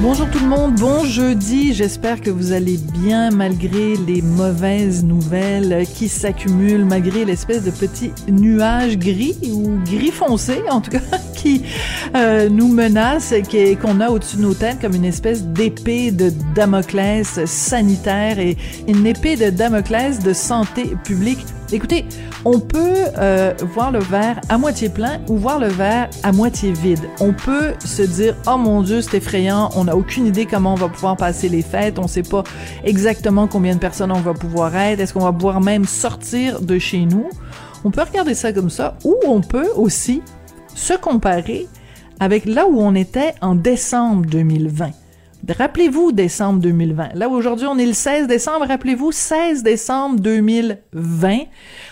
Bonjour tout le monde, bon jeudi. J'espère que vous allez bien malgré les mauvaises nouvelles qui s'accumulent, malgré l'espèce de petit nuage gris ou gris foncé en tout cas qui euh, nous menace, qu'on a au-dessus de nos têtes comme une espèce d'épée de Damoclès sanitaire et une épée de Damoclès de santé publique. Écoutez, on peut euh, voir le verre à moitié plein ou voir le verre à moitié vide. On peut se dire oh mon dieu c'est effrayant, on n'a aucune idée comment on va pouvoir passer les fêtes, on sait pas exactement combien de personnes on va pouvoir être, est-ce qu'on va pouvoir même sortir de chez nous. On peut regarder ça comme ça ou on peut aussi se comparer avec là où on était en décembre 2020. Rappelez-vous décembre 2020. Là, aujourd'hui, on est le 16 décembre. Rappelez-vous, 16 décembre 2020.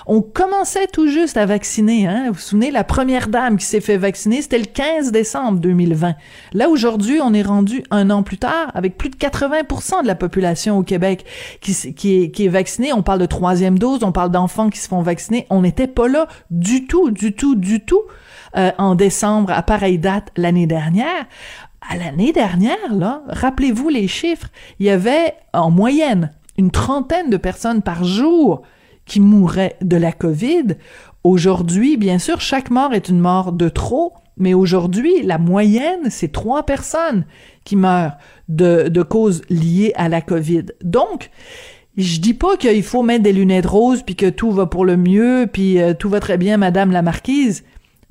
On commençait tout juste à vacciner. Hein? Vous vous souvenez, la première dame qui s'est fait vacciner, c'était le 15 décembre 2020. Là, aujourd'hui, on est rendu un an plus tard avec plus de 80% de la population au Québec qui, est, qui vaccinée. On parle de troisième dose, on parle d'enfants qui se font vacciner. On n'était pas là du tout, du tout, du tout. Euh, en décembre à pareille date l'année dernière à l'année dernière, là, rappelez-vous les chiffres, il y avait en moyenne une trentaine de personnes par jour qui mouraient de la COVID. Aujourd'hui, bien sûr, chaque mort est une mort de trop, mais aujourd'hui, la moyenne, c'est trois personnes qui meurent de, causes liées à la COVID. Donc, je dis pas qu'il faut mettre des lunettes roses puis que tout va pour le mieux puis euh, tout va très bien, Madame la Marquise.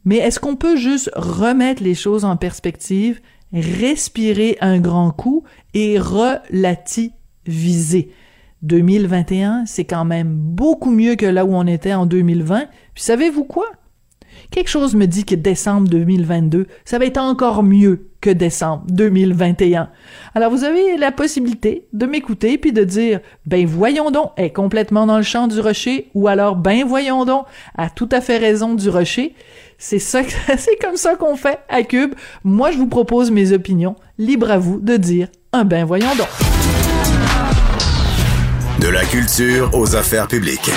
Mais est-ce qu'on peut juste remettre les choses en perspective respirer un grand coup et relativiser. 2021, c'est quand même beaucoup mieux que là où on était en 2020. Puis savez-vous quoi? Quelque chose me dit que décembre 2022, ça va être encore mieux que décembre 2021. Alors vous avez la possibilité de m'écouter puis de dire ben voyons donc est complètement dans le champ du rocher ou alors ben voyons donc a tout à fait raison du rocher. C'est comme ça qu'on fait à Cube. Moi, je vous propose mes opinions. Libre à vous de dire un ben voyons donc. De la culture aux affaires publiques.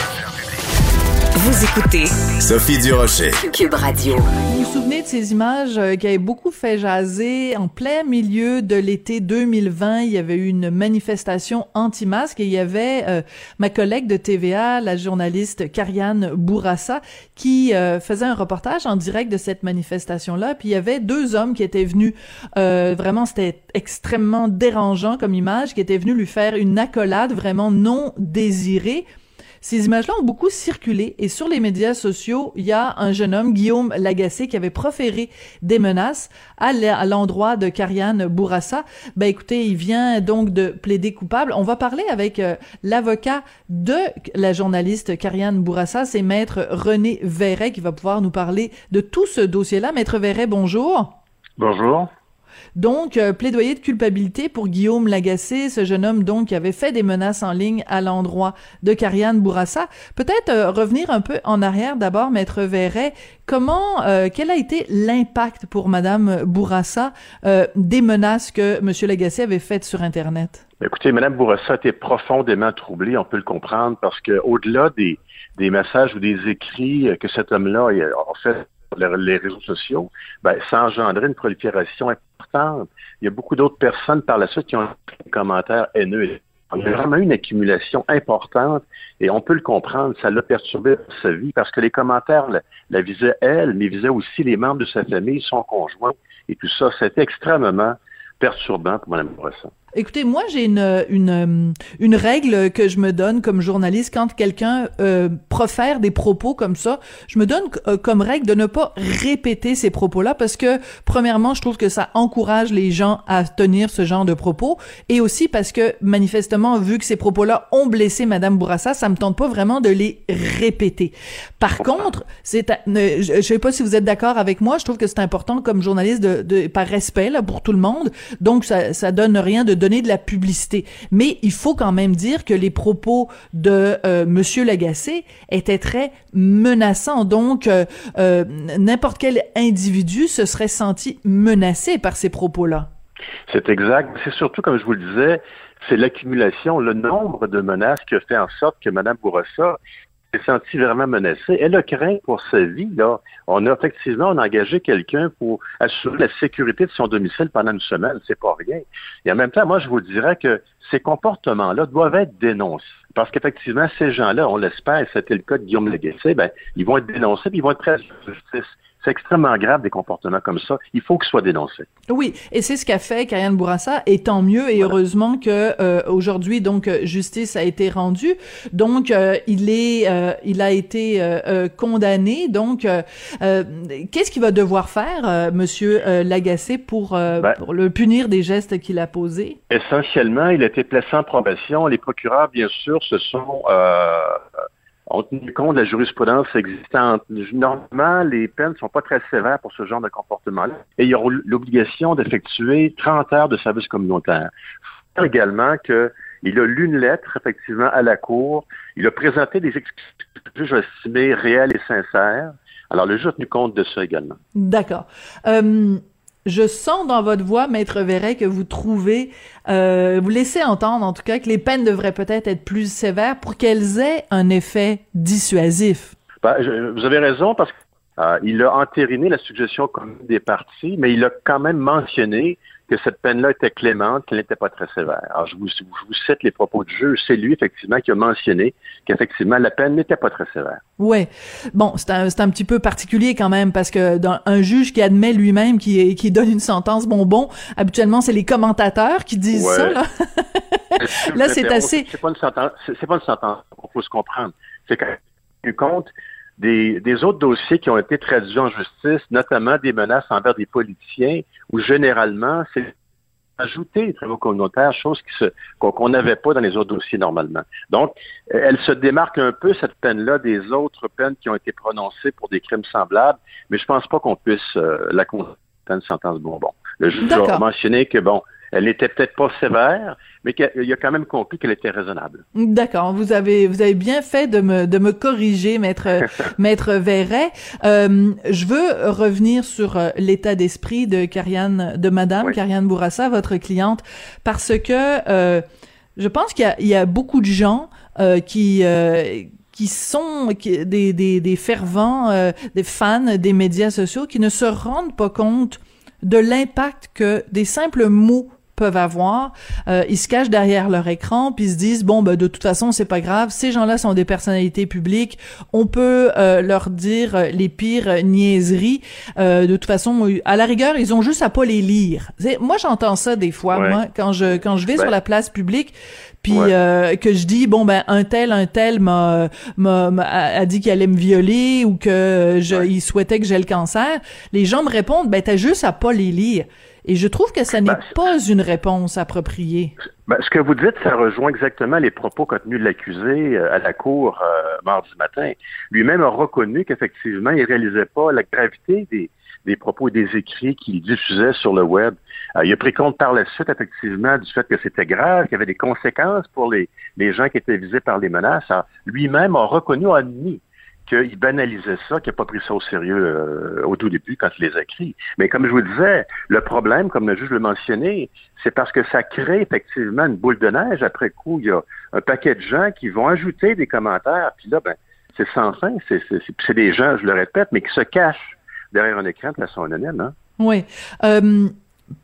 Vous écoutez Sophie Durocher. Cube Radio. Vous vous souvenez de ces images euh, qui avaient beaucoup fait jaser en plein milieu de l'été 2020? Il y avait eu une manifestation anti-masque et il y avait euh, ma collègue de TVA, la journaliste Kariane Bourassa, qui euh, faisait un reportage en direct de cette manifestation-là. Puis il y avait deux hommes qui étaient venus, vraiment c'était extrêmement dérangeant comme image, qui étaient venus lui faire une accolade vraiment non désirée ces images-là ont beaucoup circulé et sur les médias sociaux, il y a un jeune homme, Guillaume Lagacé, qui avait proféré des menaces à l'endroit de Kariane Bourassa. Ben écoutez, il vient donc de plaider coupable. On va parler avec euh, l'avocat de la journaliste Kariane Bourassa, c'est maître René Verret qui va pouvoir nous parler de tout ce dossier-là. Maître Verret, bonjour. Bonjour. Donc, euh, plaidoyer de culpabilité pour Guillaume Lagacé, ce jeune homme donc qui avait fait des menaces en ligne à l'endroit de Kariane Bourassa. Peut-être euh, revenir un peu en arrière d'abord, Maître Verret. Comment, euh, quel a été l'impact pour Madame Bourassa des menaces que Monsieur Lagacé avait faites sur Internet? Écoutez, Madame Bourassa était profondément troublée, on peut le comprendre, parce que au-delà des des messages ou des écrits que cet homme-là a fait sur les réseaux sociaux, ben, ça engendrait une prolifération Il y a beaucoup d'autres personnes par la suite qui ont des commentaires haineux. Y a vraiment une accumulation importante et on peut le comprendre, ça l'a perturbé sa vie parce que les commentaires la, visaient elle, mais visaient aussi les membres de sa famille, son conjoint et tout ça. C'était extrêmement perturbant pour Mme Bourassa. Écoutez, moi, j'ai une, une, une règle que je me donne comme journaliste quand quelqu'un euh, profère des propos comme ça. Je me donne euh, comme règle de ne pas répéter ces propos-là parce que, premièrement, je trouve que ça encourage les gens à tenir ce genre de propos et aussi parce que, manifestement, vu que ces propos-là ont blessé Madame Bourassa, ça me tente pas vraiment de les répéter. Par contre, c'est, je, je sais pas si vous êtes d'accord avec moi, je trouve que c'est important comme journaliste de, de, par respect là, pour tout le monde. Donc, ça, ça donne rien de donner de la publicité. Mais il faut quand même dire que les propos de euh, Monsieur Lagacé étaient très menaçants. Donc, euh, euh, n'importe quel individu se serait senti menacé par ces propos-là. C'est exact. C'est surtout, comme je vous le disais, c'est l'accumulation, le nombre de menaces qui a fait en sorte que Mme Bourassa s'est sentie vraiment menacée. Elle a craint pour sa vie. Là. On a effectivement engagé quelqu'un pour assurer la sécurité de son domicile pendant une semaine. C'est pas rien. Et en même temps, moi, je vous dirais que ces comportements-là doivent être dénoncés. Parce qu'effectivement, ces gens-là, on l'espère, c'était le cas de Guillaume Legacy, ben, ils vont être dénoncés, puis ils vont être prêts à la justice. C'est extrêmement grave des comportements comme ça. Il faut qu'ils soient dénoncés. Oui, et c'est ce qu'a fait Karianne Bourassa, et tant mieux. Et voilà. heureusement que euh, aujourd'hui, donc justice a été rendue. Donc euh, il est, euh, il a été condamné. Donc qu'est-ce qu'il va devoir faire, Monsieur Lagacé, pour, ben, pour le punir des gestes qu'il a posés? Essentiellement, il a été placé en probation. Les procureurs, bien sûr, se sont ont tenu compte de la jurisprudence existante. Normalement, les peines ne sont pas très sévères pour ce genre de comportement-là. Et il y aura l'obligation d'effectuer 30 heures de service communautaire. Il faut également qu'il a lu une lettre, effectivement, à la Cour. Il a présenté des excuses, je estimées, réelles et sincères. Alors, le juge a tenu compte de ça également. D'accord. Euh, je sens dans votre voix, Maître Verret, que vous trouvez, euh, vous laissez entendre en tout cas que les peines devraient peut-être être plus sévères pour qu'elles aient un effet dissuasif. Je, vous avez raison parce qu'il euh, a entériné la suggestion commune des partis, mais il a quand même mentionné que cette peine-là était clémente, qu'elle n'était pas très sévère. Alors, je vous, je vous cite les propos du juge. C'est lui, effectivement, qui a mentionné qu'effectivement, la peine n'était pas très sévère. Ouais. Bon, c'est un, c'est un petit peu particulier quand même, parce que dans un juge qui admet lui-même qui, qui donne une sentence bonbon, habituellement, c'est les commentateurs qui disent ouais. ça, là. là, c'est assez... C'est pas une sentence, c'est pas une sentence, il faut se comprendre. C'est quand même compte des, des, autres dossiers qui ont été traduits en justice, notamment des menaces envers des politiciens, où généralement, c'est ajouter les travaux communautaires, chose qu'on n'avait pas dans les autres dossiers normalement. Donc, elle se démarque un peu, cette peine-là, des autres peines qui ont été prononcées pour des crimes semblables, mais je pense pas qu'on puisse euh, la condamner une sentence bonbon. Le juge a mentionné que, bon, elle n'était peut-être pas sévère, mais qu'il a quand même compris qu'elle était raisonnable. D'accord. Vous avez vous avez bien fait de me de me corriger, maître maître Verret. Euh, je veux revenir sur euh, l'état d'esprit de Karianne, de Madame oui. Karianne Bourassa, votre cliente, parce que euh, je pense qu'il y, y, a beaucoup de gens euh, qui euh, qui sont qui, des, des, des fervents, euh, des fans des médias sociaux qui ne se rendent pas compte de l'impact que des simples mots peuvent avoir, euh, ils se cachent derrière leur écran puis ils se disent bon ben de toute façon c'est pas grave, ces gens-là sont des personnalités publiques, on peut euh, leur dire les pires niaiseries. Euh, de toute façon, à la rigueur, ils ont juste à pas les lire. Moi j'entends ça des fois ouais. moi quand je quand je vais ouais. sur la place publique puis ouais. euh, que je dis bon ben un tel un tel m'a m'a a dit qu'il allait me violer ou que je, ouais. il souhaitait que j'ai le cancer, les gens me répondent ben t'as juste à pas les lire. Et je trouve que ça n'est ben, pas une réponse appropriée. Ben, ce que vous dites, ça rejoint exactement les propos contenus de l'accusé euh, à la cour euh, mardi matin. Lui-même a reconnu qu'effectivement, il réalisait pas la gravité des, des propos et des écrits qu'il diffusait sur le web. Euh, il a pris compte par la suite, effectivement, du fait que c'était grave, qu'il y avait des conséquences pour les, les gens qui étaient visés par les menaces. Lui-même a reconnu, a admis qu'il banalisait ça, qu'il n'a pas pris ça au sérieux euh, au tout début quand il les a écrits. Mais comme je vous disais, le problème, comme le juge le mentionnait, c'est parce que ça crée effectivement une boule de neige. Après coup, il y a un paquet de gens qui vont ajouter des commentaires, puis là, ben, c'est sans fin. C'est des gens, je le répète, mais qui se cachent derrière un écran de façon anonyme. Hein? Oui. Euh,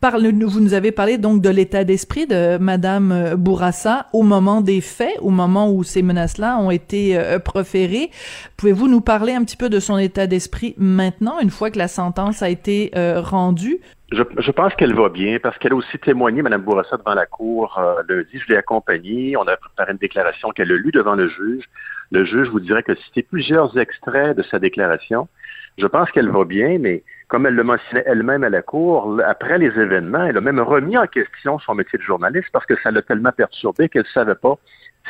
Parle, vous nous avez parlé donc de l'état d'esprit de Madame Bourassa au moment des faits, au moment où ces menaces-là ont été euh, proférées. Pouvez-vous nous parler un petit peu de son état d'esprit maintenant, une fois que la sentence a été euh, rendue? Je, je, pense qu'elle va bien parce qu'elle a aussi témoigné, Mme Bourassa, devant la cour euh, lundi. Je l'ai accompagnée. On a préparé une déclaration qu'elle a lue devant le juge. Le juge vous dirait que cité plusieurs extraits de sa déclaration. Je pense qu'elle va bien, mais comme elle le mentionnait elle-même à la Cour, après les événements, elle a même remis en question son métier de journaliste parce que ça l'a tellement perturbée qu'elle ne savait pas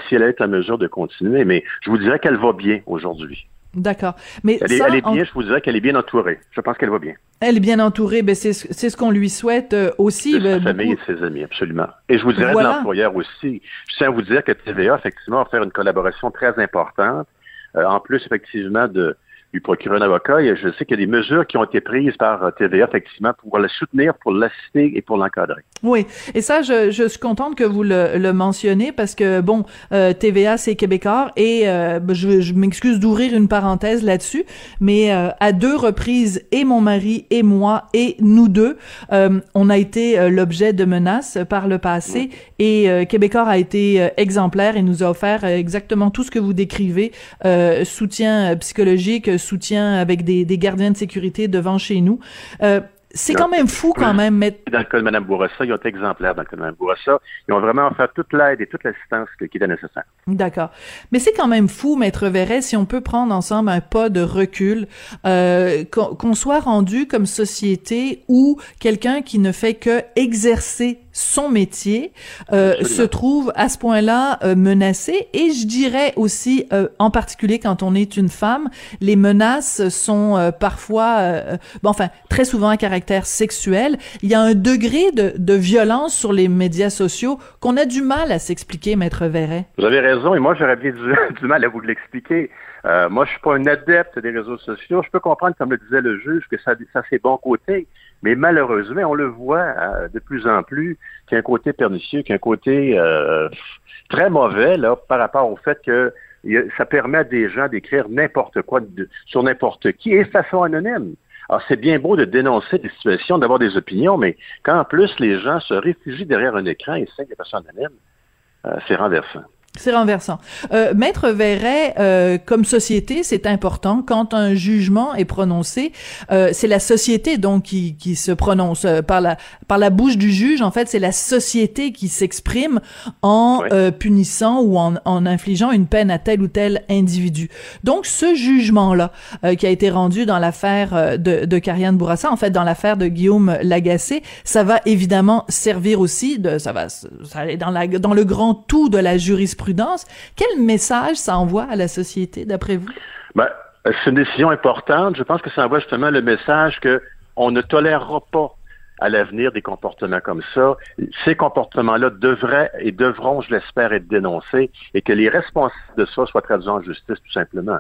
si elle allait être en mesure de continuer. Mais je vous dirais qu'elle va bien aujourd'hui. D'accord. Mais elle, est, bien, je vous dirais qu'elle est bien entourée. Je pense qu'elle va bien. Elle est bien entourée, ben c'est ce qu'on lui souhaite euh, aussi. De sa ben, famille et ses amis, absolument. Et je vous dirais de l'employeur aussi. Je tiens à vous dire que TVA, effectivement, va faire une collaboration très importante. Euh, en plus, effectivement, de, lui procurer un avocat. Et je sais qu'il y a des mesures qui ont été prises par euh, TVA, effectivement, pour le soutenir, pour l'assister et pour l'encadrer. Oui, et ça, je, je, suis contente que vous le, le mentionnez parce que, bon, euh, TVA, c'est québécois et euh, je, je m'excuse d'ouvrir une parenthèse là-dessus, mais à deux reprises, et mon mari et moi et nous deux, on a été l'objet de menaces par le passé et Québécois a été exemplaire et nous a offert exactement tout ce que vous décrivez, soutien psychologique, soutien avec des, gardiens de sécurité devant chez nous. Euh, c'est quand même fou quand même. Mais... Dans le cas de Mme Bourassa, ils ont été exemplaires dans le cas de Mme Bourassa. Ils ont vraiment offert toute l'aide et toute l'assistance qui était nécessaire. D'accord. Mais c'est quand même fou, Maître Verret, si on peut prendre ensemble un pas de recul, euh, qu'on soit rendu comme société où quelqu'un qui ne fait que exercer son métier euh, se trouve à ce point-là euh, menacé et je dirais aussi euh, en particulier quand on est une femme les menaces sont euh, parfois euh, bon enfin très souvent à caractère sexuel il y a un degré de, violence sur les médias sociaux qu'on a du mal à s'expliquer maître Verret. Vous avez raison et moi j'aurais bien du, mal à vous l'expliquer. Moi je suis pas un adepte des réseaux sociaux. Je peux comprendre comme le disait le juge que ça ça ses bons côtés mais malheureusement, on le voit euh, de plus en plus qu'il y a un côté pernicieux, qu'il y a un côté euh, très mauvais par rapport au fait que ça permet à des gens d'écrire n'importe quoi sur n'importe qui et de façon anonyme. Alors, c'est bien beau de dénoncer des situations, d'avoir des opinions, mais quand en plus les gens se réfugient derrière un écran et signent de façon anonyme, euh, c'est renversant. C'est renversant. Euh, Maître Verret, euh, comme société, c'est important. Quand un jugement est prononcé, euh, c'est la société donc qui, qui se prononce euh, par la par la bouche du juge. En fait, c'est la société qui s'exprime en euh, punissant ou en, en infligeant une peine à tel ou tel individu. Donc, ce jugement-là euh, qui a été rendu dans l'affaire de, de Karianne Bourassa, en fait, dans l'affaire de Guillaume Lagacé, ça va évidemment servir aussi de ça va ça aller dans la dans le grand tout de la jurisprudence quel message ça envoie à la société, d'après vous? Ben, c'est une décision importante. Je pense que ça envoie justement le message que on ne tolérera pas à l'avenir des comportements comme ça. Ces comportements-là devraient et devront, je l'espère, être dénoncés et que les responsables de ça soient traduits en justice, tout simplement.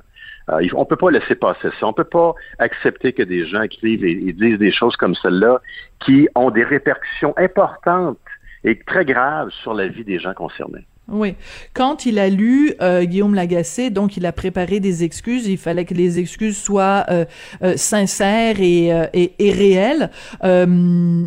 Euh, on ne peut pas laisser passer ça. On ne peut pas accepter que des gens écrivent et disent des choses comme celle-là qui ont des répercussions importantes et très graves sur la vie des gens concernés. Oui. Quand il a lu euh, Guillaume Lagacé, donc il a préparé des excuses. Il fallait que les excuses soient euh, euh, sincères et, euh, et, et réelles. Euh,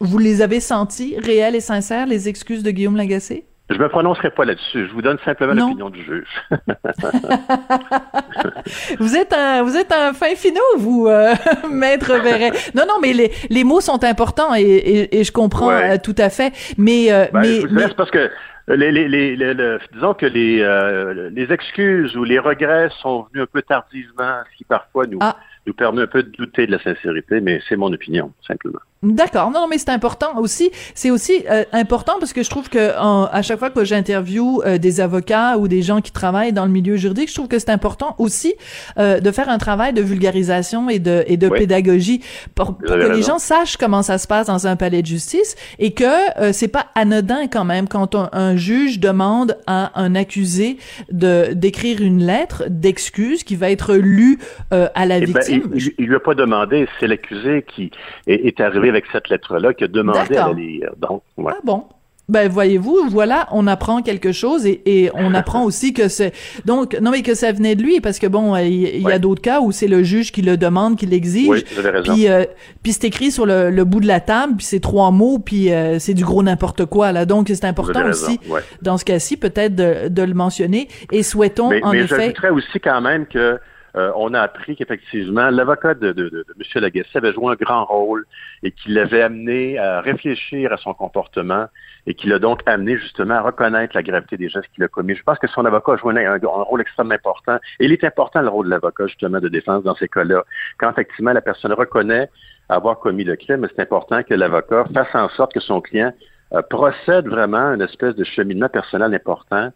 vous les avez senties, réelles et sincères, les excuses de Guillaume Lagacé? Je me prononcerai pas là-dessus. Je vous donne simplement l'opinion du juge. vous êtes un, vous êtes un fin finot, vous, euh, maître Verret. Non, non, mais les, les mots sont importants et, et, et je comprends ouais. tout à fait. Mais, ben, mais, je vous mais... parce que les, les, les, les, disons que les, euh, les excuses ou les regrets sont venus un peu tardivement, ce qui parfois nous, ah. nous permet un peu de douter de la sincérité, mais c'est mon opinion, simplement. D'accord. Non, mais c'est important aussi. C'est aussi euh, important parce que je trouve que en, à chaque fois que j'interviewe euh, des avocats ou des gens qui travaillent dans le milieu juridique, je trouve que c'est important aussi euh, de faire un travail de vulgarisation et de et de oui. pédagogie pour, pour que raison. les gens sachent comment ça se passe dans un palais de justice et que euh, c'est pas anodin quand même quand on, un juge demande à un accusé de d'écrire une lettre d'excuse qui va être lue euh, à la eh victime. Ben, il, il, lui a pas demandé, c'est l'accusé qui est, est arrivé avec cette lettre-là qui a demandé à la lire. Donc, ouais. Ah bon? Ben voyez-vous, voilà, on apprend quelque chose et, et on apprend aussi que c'est donc non mais que ça venait de lui parce que bon, il, y a d'autres cas où c'est le juge qui le demande, qui l'exige. Oui. Puis euh, puis c'est écrit sur le, le, bout de la table, puis c'est trois mots, puis euh, c'est du gros n'importe quoi là. Donc c'est important aussi ouais. dans ce cas-ci peut-être de, de, le mentionner et souhaitons mais, en mais effet. j'ajouterais aussi quand même que euh, on a appris qu'effectivement, l'avocat de, de, de, M. Lagacé avait joué un grand rôle et qu'il l'avait amené à réfléchir à son comportement et qui l'a donc amené justement à reconnaître la gravité des gestes qu'il a commis. Je pense que son avocat a joué un, un, rôle extrêmement important. Et il est important le rôle de l'avocat justement de défense dans ces cas-là. Quand effectivement la personne reconnaît avoir commis le crime, c'est important que l'avocat fasse en sorte que son client euh, procède vraiment à une espèce de cheminement personnel important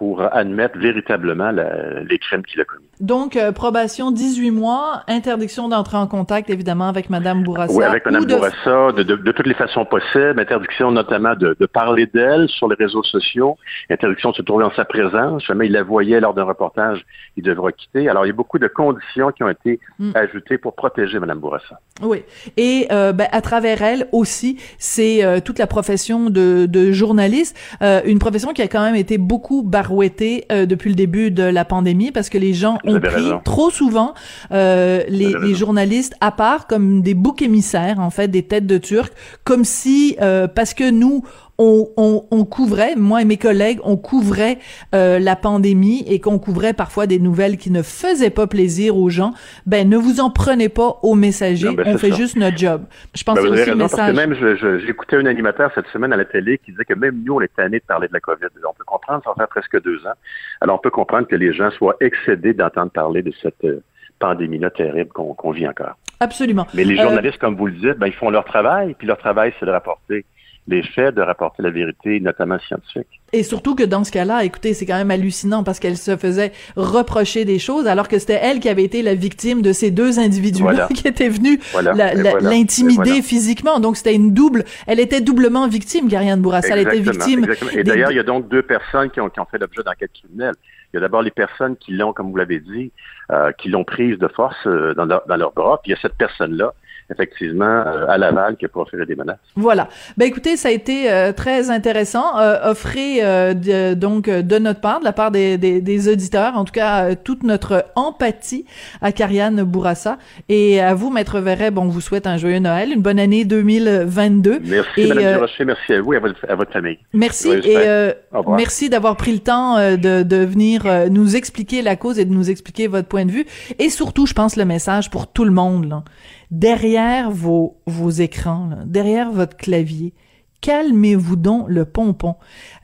pour admettre véritablement la, les crimes qu'il a commis. Donc, euh, probation 18 mois, interdiction d'entrer en contact, évidemment, avec Mme Bourassa. Oui, avec Mme. Bourassa, de, de, de, toutes les façons possibles. Interdiction notamment de, parler d'elle sur les réseaux sociaux. Interdiction de se trouver en sa présence. Jamais il la voyait lors d'un reportage, il devra quitter. Alors, il y a beaucoup de conditions qui ont été mm. ajoutées pour protéger Mme Bourassa. Oui. Et euh, ben, à travers elle aussi, c'est euh, toute la profession de, journaliste, une profession qui a quand même été beaucoup euh, depuis le début de la pandémie parce que les gens ont pris raison. trop souvent euh, les, les, journalistes à part comme des boucs émissaires, en fait, des têtes de turc, comme si, euh, parce que nous, on, on, on, couvrait, moi et mes collègues, on couvrait euh, la pandémie et qu'on couvrait parfois des nouvelles qui ne faisaient pas plaisir aux gens, ben ne vous en prenez pas aux messagers, non, ben, on fait ça. juste notre job. Je pense ben, que c'est message. Parce que même, j'écoutais un animateur cette semaine à la télé qui disait que même nous, on est tannés de parler de la COVID. On peut comprendre, ça fait presque deux ans. Alors, on peut comprendre que les gens soient excédés d'entendre parler de cette euh, pandémie-là terrible qu'on qu vit encore. Absolument. Mais les Euh, journalistes, comme vous le dites, ben, ils font leur travail, puis leur travail, c'est de rapporter les faits, de rapporter la vérité, notamment scientifique. Et surtout que dans ce cas-là, écoutez, c'est quand même hallucinant parce qu'elle se faisait reprocher des choses alors que c'était elle qui avait été la victime de ces deux individus Voilà. qui étaient venus voilà. l'intimider voilà. physiquement. Donc c'était une double, elle était doublement victime, Gariane Bourassa. Elle était victime. exactement. Et des- d'ailleurs, il y a donc deux personnes qui ont, qui ont fait l'objet d'enquêtes criminelles. Il y a d'abord les personnes qui l'ont, comme vous l'avez dit, euh, qui l'ont prise de force euh, dans, leur, dans leurs bras. Puis il y a cette personne-là, effectivement, euh, à Laval, qui a proféré des menaces. Voilà. Ben écoutez, ça a été euh, très intéressant. Euh, offrez euh, de, donc euh, de notre part, de la part des, des, des auditeurs, en tout cas euh, toute notre empathie à Kariane Bourassa et à vous, Maître Verret. Bon, on vous souhaite un joyeux Noël, une bonne année 2022. Merci, Et, Mme euh, Durocher. Merci à vous et à votre, à votre famille. Merci et euh, merci d'avoir pris le temps euh, de, de venir euh, nous expliquer la cause et de nous expliquer votre point de vue. Et surtout, je pense le message pour tout le monde. Là. Derrière vos, vos écrans, là, derrière votre clavier, calmez-vous donc le pompon.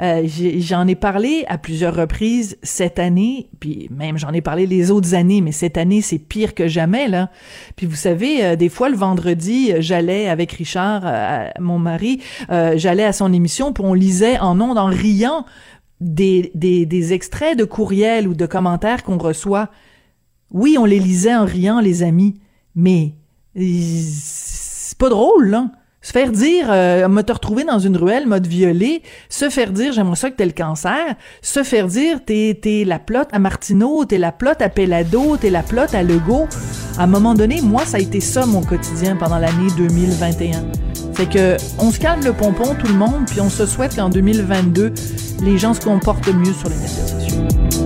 Euh, j'en ai parlé à plusieurs reprises cette année, puis même j'en ai parlé les autres années, mais cette année c'est pire que jamais là. Puis vous savez, euh, des fois le vendredi, j'allais avec Richard, euh, mon mari, euh, j'allais à son émission, puis on lisait en ondes en riant des, des, des extraits de courriels ou de commentaires qu'on reçoit. Oui, on les lisait en riant, les amis, mais c'est pas drôle, là. Se faire dire, euh, m'a te retrouvé dans une ruelle, m'a violé. Se faire dire, j'aimerais ça que t'aies le cancer. Se faire dire, t'es, t'es la plotte à Martineau, t'es la plotte à Pellado, t'es la plotte à Legault. À un moment donné, moi, ça a été ça mon quotidien pendant l'année 2021. Fait que, on se calme le pompon, tout le monde, puis on se souhaite qu'en 2022, les gens se comportent mieux sur les médias sociaux.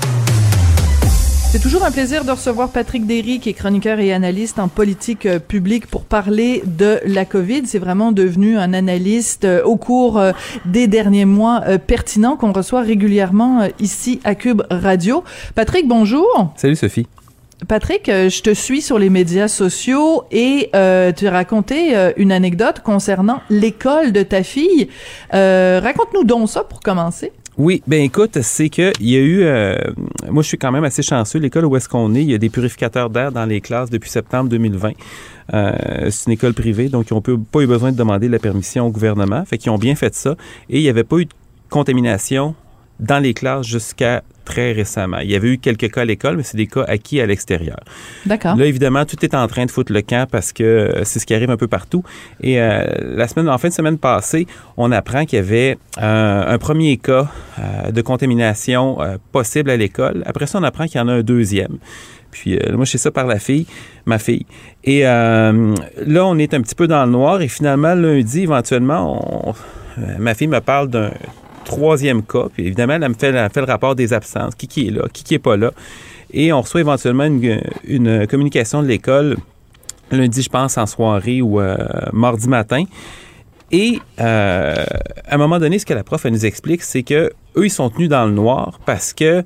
C'est toujours un plaisir de recevoir Patrick Derry, qui est chroniqueur et analyste en politique euh, publique, pour parler de la COVID. C'est vraiment devenu un analyste euh, au cours euh, des derniers mois pertinent qu'on reçoit régulièrement ici à Cube Radio. Patrick, bonjour. Salut Sophie. Patrick, je te suis sur les médias sociaux et euh, tu as raconté euh, une anecdote concernant l'école de ta fille. Euh, Raconte-nous donc ça pour commencer. Oui, ben écoute, c'est que il y a eu, euh, moi je suis quand même assez chanceux. L'école où est-ce qu'on est, il y a des purificateurs d'air dans les classes depuis septembre 2020. Euh, c'est une école privée, donc ils n'ont pas eu besoin de demander la permission au gouvernement. Fait qu'ils ont bien fait ça. Et il n'y avait pas eu de contamination dans les classes jusqu'à très récemment. Il y avait eu quelques cas à l'école, mais c'est des cas acquis à l'extérieur. D'accord. Là, évidemment, tout est en train de foutre le camp parce que euh, c'est ce qui arrive un peu partout. Et euh, la semaine, en fin de semaine passée, on apprend qu'il y avait euh, un premier cas euh, de contamination possible à l'école. Après ça, on apprend qu'il y en a un deuxième. Puis euh, moi, je sais ça par la fille, ma fille. Et euh, là, on est un petit peu dans le noir. Et finalement, lundi, éventuellement, on- euh, ma fille me parle d'un troisième cas. Puis évidemment, elle me fait, le rapport des absences. Qui est là, qui qui est pas là? Et on reçoit éventuellement une, une communication de l'école lundi, je pense, en soirée ou euh, mardi matin. Et euh, à un moment donné, ce que la prof elle nous explique, c'est que eux, ils sont tenus dans le noir parce que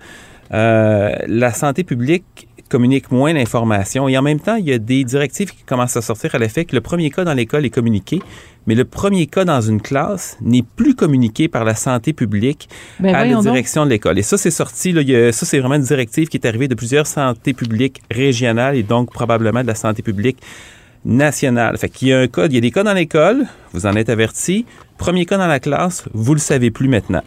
euh, la santé publique communique moins l'information. Et en même temps, il y a des directives qui commencent à sortir à l'effet que le premier cas dans l'école est communiqué, mais le premier cas dans une classe n'est plus communiqué par la santé publique Ben, à la donc. direction de l'école. Et ça, c'est sorti, là, il y a- ça, c'est vraiment une directive qui est arrivée de plusieurs santé publiques régionales et donc probablement de la santé publique nationale. Fait qu'il y a un cas, il y a des cas dans l'école, vous en êtes averti. Premier cas dans la classe, vous le savez plus maintenant.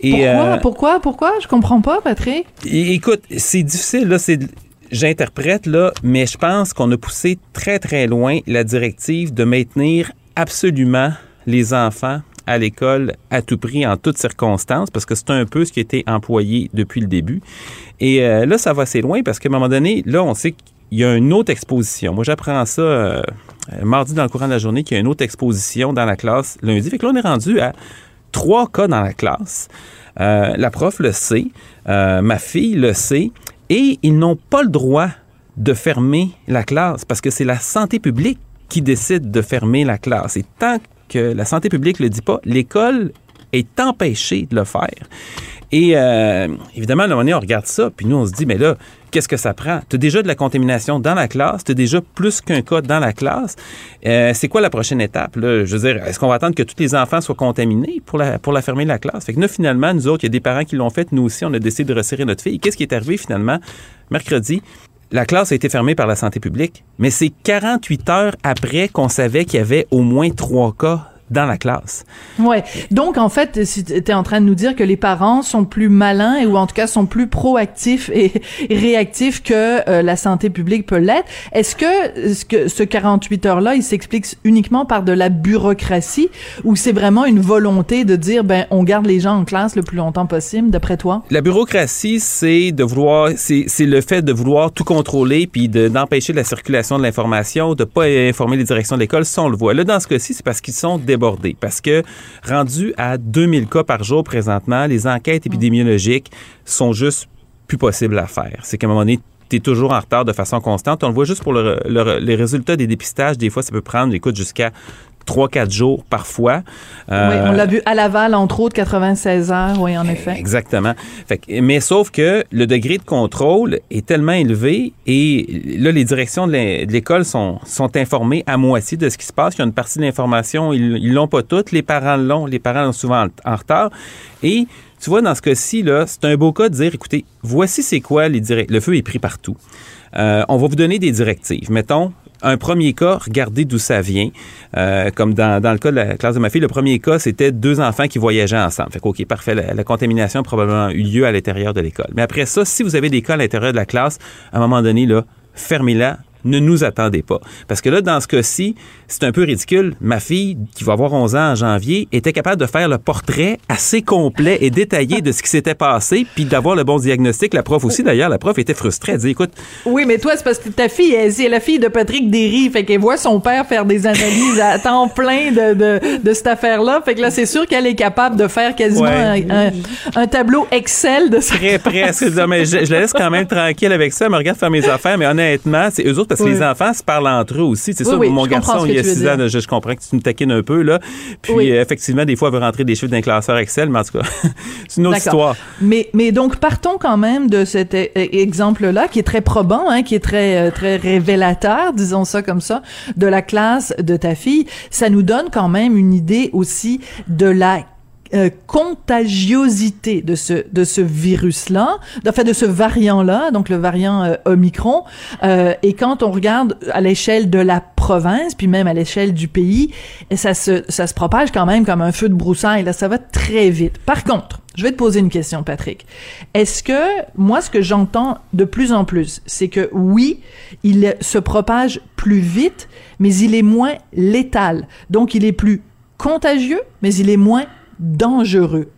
Et, Pourquoi? euh, Pourquoi? Pourquoi? Je comprends pas, Patrick. Écoute, c'est difficile, là, c'est j'interprète là, mais je pense qu'on a poussé très très loin la directive de maintenir absolument les enfants à l'école à tout prix en toutes circonstances parce que c'est un peu ce qui a été employé depuis le début. Et euh, là, ça va assez loin parce qu'à un moment donné, là, on sait qu'il y a une autre exposition. Moi, j'apprends ça euh, euh, mardi dans le courant de la journée qu'il y a une autre exposition dans la classe lundi. Fait que là, on est rendu à trois cas dans la classe. La prof le sait, ma fille le sait, et ils n'ont pas le droit de fermer la classe parce que c'est la santé publique qui décide de fermer la classe. Et tant que la santé publique ne le dit pas, l'école est empêchée de le faire. Et euh, évidemment, à un moment donné, on regarde ça, puis nous, on se dit, mais là, qu'est-ce que ça prend? Tu as déjà de la contamination dans la classe, tu as déjà plus qu'un cas dans la classe. Euh, c'est quoi la prochaine étape? Là? Je veux dire, est-ce qu'on va attendre que tous les enfants soient contaminés pour la, pour la fermer la classe? Fait que nous, finalement, nous autres, il y a des parents qui l'ont fait, nous aussi, on a décidé de resserrer notre fille. Qu'est-ce qui est arrivé finalement? Mercredi, la classe a été fermée par la santé publique, mais c'est 48 heures après qu'on savait qu'il y avait au moins trois cas dans la classe. Ouais. Donc, en fait, tu es en train de nous dire que les parents sont plus malins et, ou en tout cas sont plus proactifs et, et réactifs que euh, la santé publique peut l'être. Est-ce que, ce que ce 48 heures-là, il s'explique uniquement par de la bureaucratie ou c'est vraiment une volonté de dire, ben, on garde les gens en classe le plus longtemps possible, d'après toi? La bureaucratie, c'est de vouloir, c'est c'est le fait de vouloir tout contrôler puis de- d'empêcher la circulation de l'information, de pas informer les directions de l'école. On le voit. Là, dans ce cas-ci, c'est parce qu'ils sont Parce que rendus à 2000 cas par jour présentement, les enquêtes épidémiologiques sont juste plus possibles à faire. C'est qu'à un moment donné, tu es toujours en retard de façon constante. On le voit juste pour le- le- les résultats des dépistages. Des fois, ça peut prendre, écoute, jusqu'à 3-4 jours parfois. oui, Euh, on l'a vu à Laval, entre autres, 96 heures, oui, en effet. Exactement. Fait que- mais sauf que le degré de contrôle est tellement élevé et là, les directions de l'é- de l'école sont, sont informées à moitié de ce qui se passe. Il y a une partie de l'information, ils l'ont pas toutes. Les parents l'ont. Les parents l'ont souvent en, en retard. Et tu vois, dans ce cas-ci, là, c'est un beau cas de dire, écoutez, voici c'est quoi les direct Le feu est pris partout. Euh, on va vous donner des directives. Mettons, un premier cas, regardez d'où ça vient. Euh, comme dans, le cas de la classe de ma fille, le premier cas, c'était deux enfants qui voyageaient ensemble. Fait que, OK, parfait. La, contamination a probablement eu lieu à l'intérieur de l'école. Mais après ça, si vous avez des cas à l'intérieur de la classe, à un moment donné, fermez-la. Ne nous attendez pas. Parce que là, dans ce cas-ci, c'est un peu ridicule. Ma fille, qui va avoir 11 ans en janvier, était capable de faire le portrait assez complet et détaillé de ce qui s'était passé, puis d'avoir le bon diagnostic. La prof aussi, d'ailleurs, la prof était frustrée. Elle dit, écoute, Oui, mais toi, c'est parce que ta fille, elle, c'est la fille de Patrick Derry, fait qu'elle voit son père faire des analyses à temps plein de, de, de cette affaire-là. Fait que là, c'est sûr qu'elle est capable de faire quasiment Ouais. un, un- un tableau Excel de ça. Très presque. Non, mais je, je la laisse quand même tranquille avec ça. Elle me regarde faire mes affaires. Mais honnêtement, c'est eux autres parce que Oui. les enfants se parlent entre eux aussi. C'est Oui, ça, oui, mon garçon, il a tu veux 6 ans. Je, je comprends que tu me taquines un peu, là. Puis, euh, effectivement, des fois, elle veut rentrer des chiffres d'un classeur Excel, mais en tout cas, c'est une autre histoire. Mais, mais donc, partons quand même de cet e- exemple-là, qui est très probant, hein, qui est très, euh, très révélateur, disons ça comme ça, de la classe de ta fille. Ça nous donne quand même une idée aussi de la euh, contagiosité de ce de ce virus-là, enfin de ce variant-là, donc le variant euh, Omicron. Euh, et quand on regarde à l'échelle de la province, puis même à l'échelle du pays, ça se, ça se propage quand même comme un feu de broussailles. Là, ça va très vite. Par contre, je vais te poser une question, Patrick. Est-ce que, moi, ce que j'entends de plus en plus, c'est que oui, il se propage plus vite, mais il est moins létal. Donc, il est plus contagieux, mais il est moins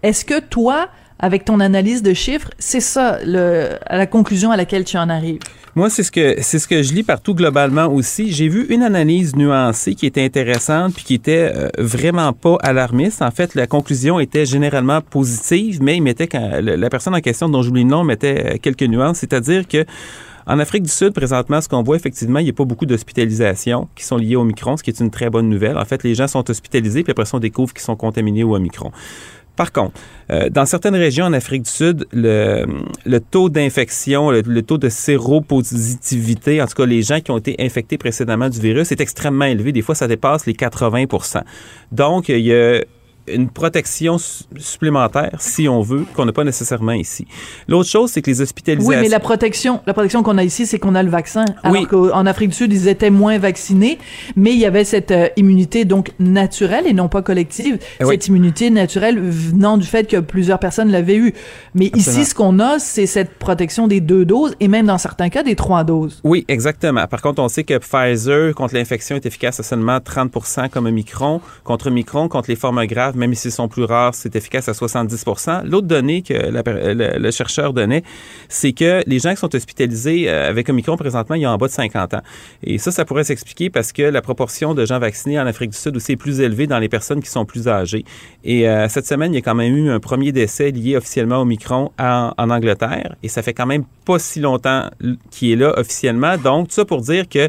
Est-ce que toi, avec ton analyse de chiffres, c'est ça la conclusion à laquelle tu en arrives? Moi, c'est ce que c'est ce que je lis partout globalement aussi. J'ai vu une analyse nuancée qui était intéressante puis qui était euh, vraiment pas alarmiste. En fait, la conclusion était généralement positive, mais il mettait la personne en question dont j'oublie le nom mettait euh, quelques nuances, c'est-à-dire que en Afrique du Sud, présentement, ce qu'on voit effectivement, il n'y a pas beaucoup d'hospitalisations qui sont liées au micron, ce qui est une très bonne nouvelle. En fait, les gens sont hospitalisés, puis après, on découvre qu'ils sont contaminés au Omicron. Par contre, euh, dans certaines régions en Afrique du Sud, le, taux d'infection, le, taux de séropositivité, en tout cas les gens qui ont été infectés précédemment du virus, est extrêmement élevé. Des fois, ça dépasse les 80% Donc, il y a une protection supplémentaire, si on veut, qu'on n'a pas nécessairement ici. L'autre chose, c'est que les hospitalisations... Oui, mais la protection, la protection qu'on a ici, c'est qu'on a le vaccin. Alors oui. qu'en Afrique du Sud, ils étaient moins vaccinés, mais il y avait cette euh, immunité donc naturelle et non pas collective. Eh cette immunité naturelle venant du fait que plusieurs personnes l'avaient eu. Mais ici, ce qu'on a, c'est cette protection des deux doses et même dans certains cas des trois doses. Oui, exactement. Par contre, on sait que Pfizer contre l'infection est efficace à seulement 30 comme Omicron. Contre Omicron, contre les formes graves, même s'ils sont plus rares, c'est efficace à 70% L'autre donnée que le, chercheur donnait, c'est que les gens qui sont hospitalisés euh, avec Omicron présentement, ils ont en bas de 50 ans. Et ça, ça pourrait s'expliquer parce que la proportion de gens vaccinés en Afrique du Sud aussi est plus élevée dans les personnes qui sont plus âgées. Et euh, cette semaine, il y a quand même eu un premier décès lié officiellement au Omicron en, Angleterre. Et ça fait quand même pas si longtemps qu'il est là officiellement. Donc, tout ça pour dire que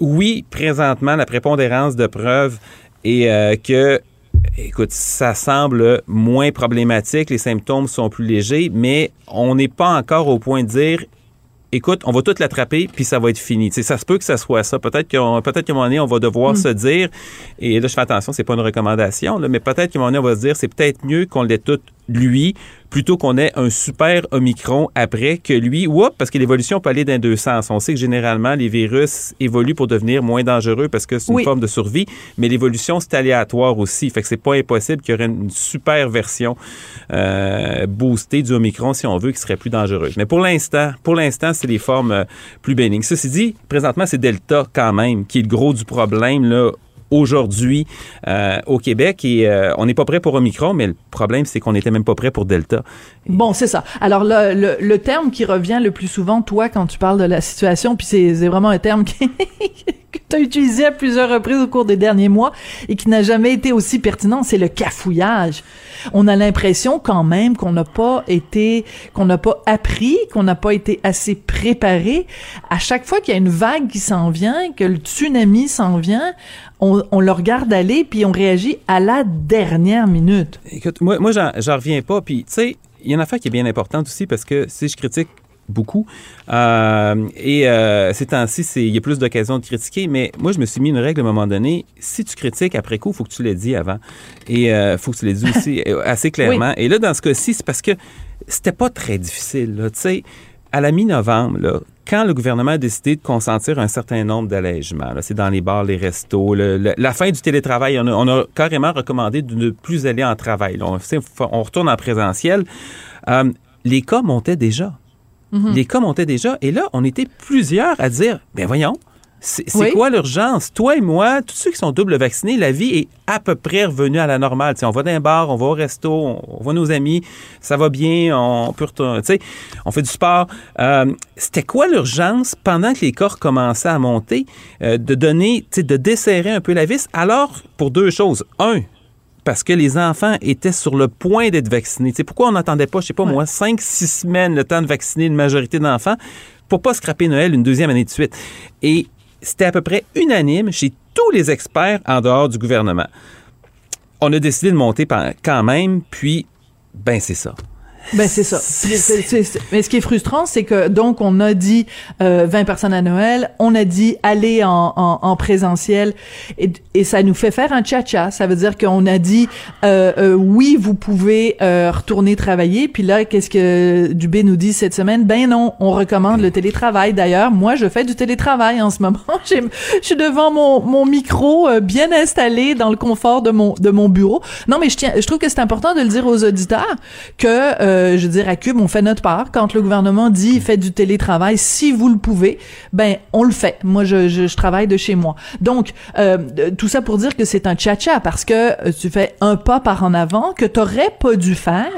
oui, présentement, la prépondérance de preuves et euh, que écoute, ça semble moins problématique, les symptômes sont plus légers, mais on n'est pas encore au point de dire écoute, on va tout l'attraper, puis ça va être fini. ça se peut que ça soit ça. Peut-être qu'à peut-être un moment donné, on va devoir mm. se dire, et là, je fais attention, c'est pas une recommandation, là, mais peut-être qu'à un moment donné, on va se dire, c'est peut-être mieux qu'on l'ait tout lui, plutôt qu'on ait un super Omicron après que lui, whoop, parce que l'évolution peut aller dans deux sens. On sait que généralement, les virus évoluent pour devenir moins dangereux parce que c'est une forme de survie, mais l'évolution, c'est aléatoire aussi. Fait que c'est pas impossible qu'il y aurait une super version euh, boostée du Omicron, si on veut, qui serait plus dangereuse. Mais pour l'instant, pour l'instant, c'est les formes euh, plus bénignes. Ceci dit, présentement, c'est Delta quand même qui est le gros du problème, là, aujourd'hui euh, au Québec et euh, on n'est pas prêt pour Omicron, mais le problème, c'est qu'on n'était même pas prêt pour Delta. Bon, c'est ça. Alors, le, le, le, terme qui revient le plus souvent, toi, quand tu parles de la situation, puis c'est vraiment un terme qui, que tu as utilisé à plusieurs reprises au cours des derniers mois et qui n'a jamais été aussi pertinent, c'est le cafouillage. On a l'impression quand même qu'on n'a pas été, qu'on n'a pas appris, qu'on n'a pas été assez préparé. À chaque fois qu'il y a une vague qui s'en vient, que le tsunami s'en vient, on, le regarde aller puis on réagit à la dernière minute. Écoute, moi, moi j'en reviens pas. Puis, tu sais, il y a une affaire qui est bien importante aussi parce que si je critique beaucoup. Euh, et euh, ces temps-ci, il y a plus d'occasions de critiquer, mais moi, je me suis mis une règle à un moment donné. Si tu critiques après coup, il faut que tu l'aies dit avant. Et il euh, faut que tu l'aies dit aussi euh, assez clairement. Et là, dans ce cas-ci, c'est parce que c'était pas très difficile. Tu sais, à la mi-novembre, quand le gouvernement a décidé de consentir un certain nombre d'allègements, c'est dans les bars, les restos, la fin du télétravail, on a, carrément recommandé de ne plus aller en travail. on, on, retourne en présentiel. les cas montaient déjà. Mhm. Les cas montaient déjà. Et là, on était plusieurs à dire, ben voyons, c'est quoi l'urgence? Toi et moi, tous ceux qui sont double vaccinés, la vie est à peu près revenue à la normale. on va dans un bar, on va au resto, on, voit nos amis, ça va bien, on peut on fait du sport. Euh, c'était quoi l'urgence pendant que les cas commençaient à monter euh, de donner, de desserrer un peu la vis? Alors, pour deux choses. Un, parce que les enfants étaient sur le point d'être vaccinés. C'est pourquoi on n'attendait pas, je sais pas moi, cinq, six semaines le temps de vacciner une majorité d'enfants pour pas scraper Noël une deuxième année de suite? Et c'était à peu près unanime chez tous les experts en dehors du gouvernement. On a décidé de monter quand même, puis, ben c'est ça. Ben c'est ça. Mais ce qui est frustrant, c'est que donc on a dit euh, 20 personnes à Noël, on a dit aller en, en, en présentiel, et, et ça nous fait faire un cha-cha. Ça veut dire qu'on a dit euh, euh, oui, vous pouvez euh, retourner travailler. Puis là, qu'est-ce que Dubé nous dit cette semaine? Ben non, on recommande le télétravail. D'ailleurs, moi, je fais du télétravail en ce moment. Je suis devant mon, mon micro euh, bien installé dans le confort de mon de mon bureau. Non, mais je tiens, je trouve que c'est important de le dire aux auditeurs que, euh, je veux dire, à Cube, on fait notre part. Quand le gouvernement dit faites du télétravail, si vous le pouvez, ben on le fait. Moi, je travaille de chez moi. Donc, euh, tout ça pour dire que c'est un tcha-tcha parce que euh, tu fais un pas par en avant que t'aurais pas dû faire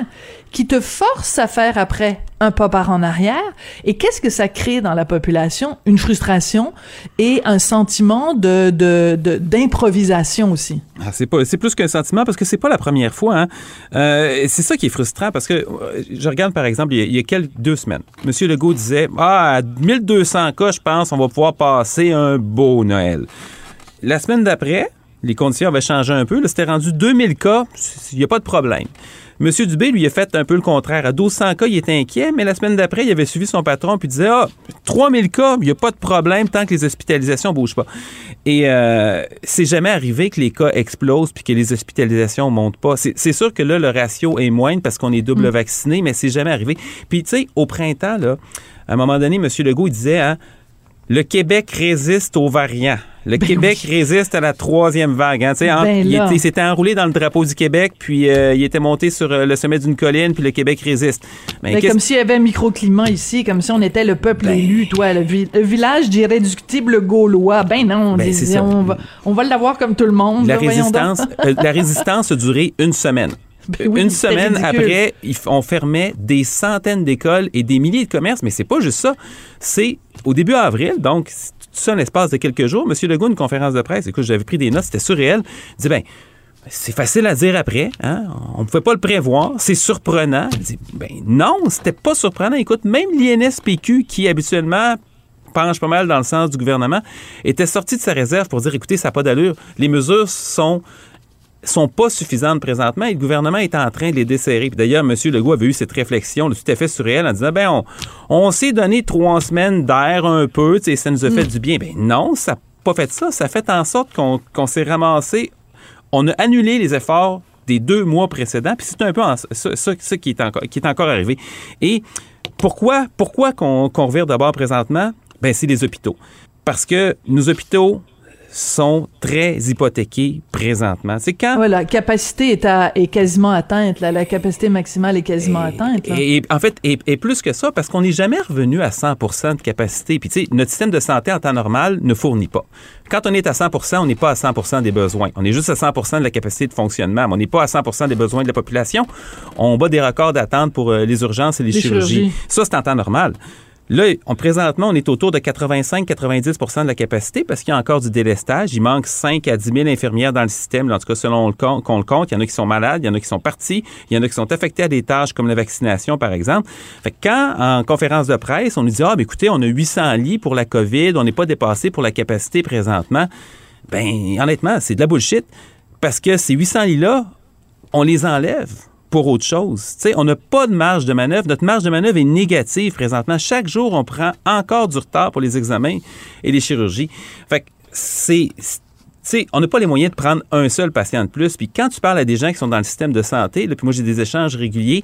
qui te force à faire après un pas par en arrière? Et qu'est-ce que ça crée dans la population? Une frustration et un sentiment de, d'improvisation aussi. Ah, c'est pas, c'est plus qu'un sentiment parce que c'est pas la première fois. Hein. Euh, c'est ça qui est frustrant parce que euh, je regarde par exemple il y a, quelques deux semaines, Monsieur Legault disait ah à 1200 cas, je pense, on va pouvoir passer un beau Noël. La semaine d'après, les conditions avaient changé un peu. Là, c'était rendu 2000 cas, il n'y a pas de problème. Monsieur Dubé, lui, a fait un peu le contraire. À 1200 cas, il était inquiet, mais la semaine d'après, il avait suivi son patron puis disait Ah, 3000 cas, il n'y a pas de problème tant que les hospitalisations ne bougent pas. Et euh, c'est jamais arrivé que les cas explosent puis que les hospitalisations ne montent pas. C'est c'est sûr que là, le ratio est moindre parce qu'on est double vacciné, mais c'est jamais arrivé. Puis, tu sais, au printemps, là, à un moment donné, M. Legault, il disait hein, le Québec résiste aux variants. Le Québec résiste à la troisième vague. Hein, en- Ben il, là. était- il s'était enroulé dans le drapeau du Québec, puis euh, il était monté sur euh, le sommet d'une colline, puis le Québec résiste. Mais Ben, qu'est-ce- comme s'il y avait un microclimat ici, comme si on était le peuple élu, toi, le, vi- le village d'irréductibles gaulois. Ben non, Ben, ça. on, va, on va l'avoir comme tout le monde. la là, résistance, euh, la résistance a duré une semaine. Ben oui, une semaine ridicule. après, on fermait des centaines d'écoles et des milliers de commerces, mais c'est pas juste ça. C'est au début avril, donc tout ça en l'espace de quelques jours. Monsieur Legault, une conférence de presse, écoute, j'avais pris des notes, c'était surréel. Il dit, ben, c'est facile à dire après, hein? On ne pouvait pas le prévoir, c'est surprenant. Il dit, ben non, c'était pas surprenant. Écoute, même l'INSPQ, qui habituellement penche pas mal dans le sens du gouvernement, était sorti de sa réserve pour dire, écoutez, ça n'a pas d'allure. Les mesures sont sont pas suffisantes présentement et le gouvernement est en train de les desserrer. Puis d'ailleurs, M. Legault avait eu cette réflexion tout à fait surréelle en disant, ben on, on s'est donné trois semaines d'air un peu, tu sais, ça nous a fait du bien. Ben non, ça n'a pas fait ça. Ça a fait en sorte qu'on s'est ramassé, on a annulé les efforts des deux mois précédents, puis c'est un peu en- ça, ça- ça qui, est encore, qui est encore arrivé. Et pourquoi, pourquoi qu'on qu'on revire d'abord présentement? Ben, c'est les hôpitaux. Parce que nos hôpitaux sont très hypothéqués présentement. C'est quand? Ouais, la capacité est, à- est quasiment atteinte. là. La capacité maximale est quasiment atteinte. là. Et, et en fait, et, et plus que ça, parce qu'on n'est jamais revenu à 100% de capacité. Puis, tu sais, notre système de santé en temps normal ne fournit pas. Quand on est à 100% on n'est pas à 100% des besoins. On est juste à 100% de la capacité de fonctionnement, mais on n'est pas à 100% des besoins de la population. On bat des records d'attente pour euh, les urgences et les, Les chirurgies. chirurgies. Ça, c'est en temps normal. Là, on, présentement, on est autour de 85-90% de la capacité parce qu'il y a encore du délestage. Il manque 5 à 10 000 infirmières dans le système, en tout cas selon qu'on le compte. Il y en a qui sont malades, il y en a qui sont partis, il y en a qui sont affectés à des tâches comme la vaccination, par exemple. Fait que quand, en conférence de presse, on nous dit, ah, ben écoutez, on a 800 lits pour la COVID, on n'est pas dépassé pour la capacité présentement, ben honnêtement, c'est de la bullshit parce que ces 800 lits-là, on les enlève autre chose. On n'a pas de marge de manœuvre. Notre marge de manœuvre est négative présentement. Chaque jour, on prend encore du retard pour les examens et les chirurgies. Fait que c'est... c'est- Tu sais, on n'a pas les moyens de prendre un seul patient de plus. Puis quand tu parles à des gens qui sont dans le système de santé, puis moi j'ai des échanges réguliers,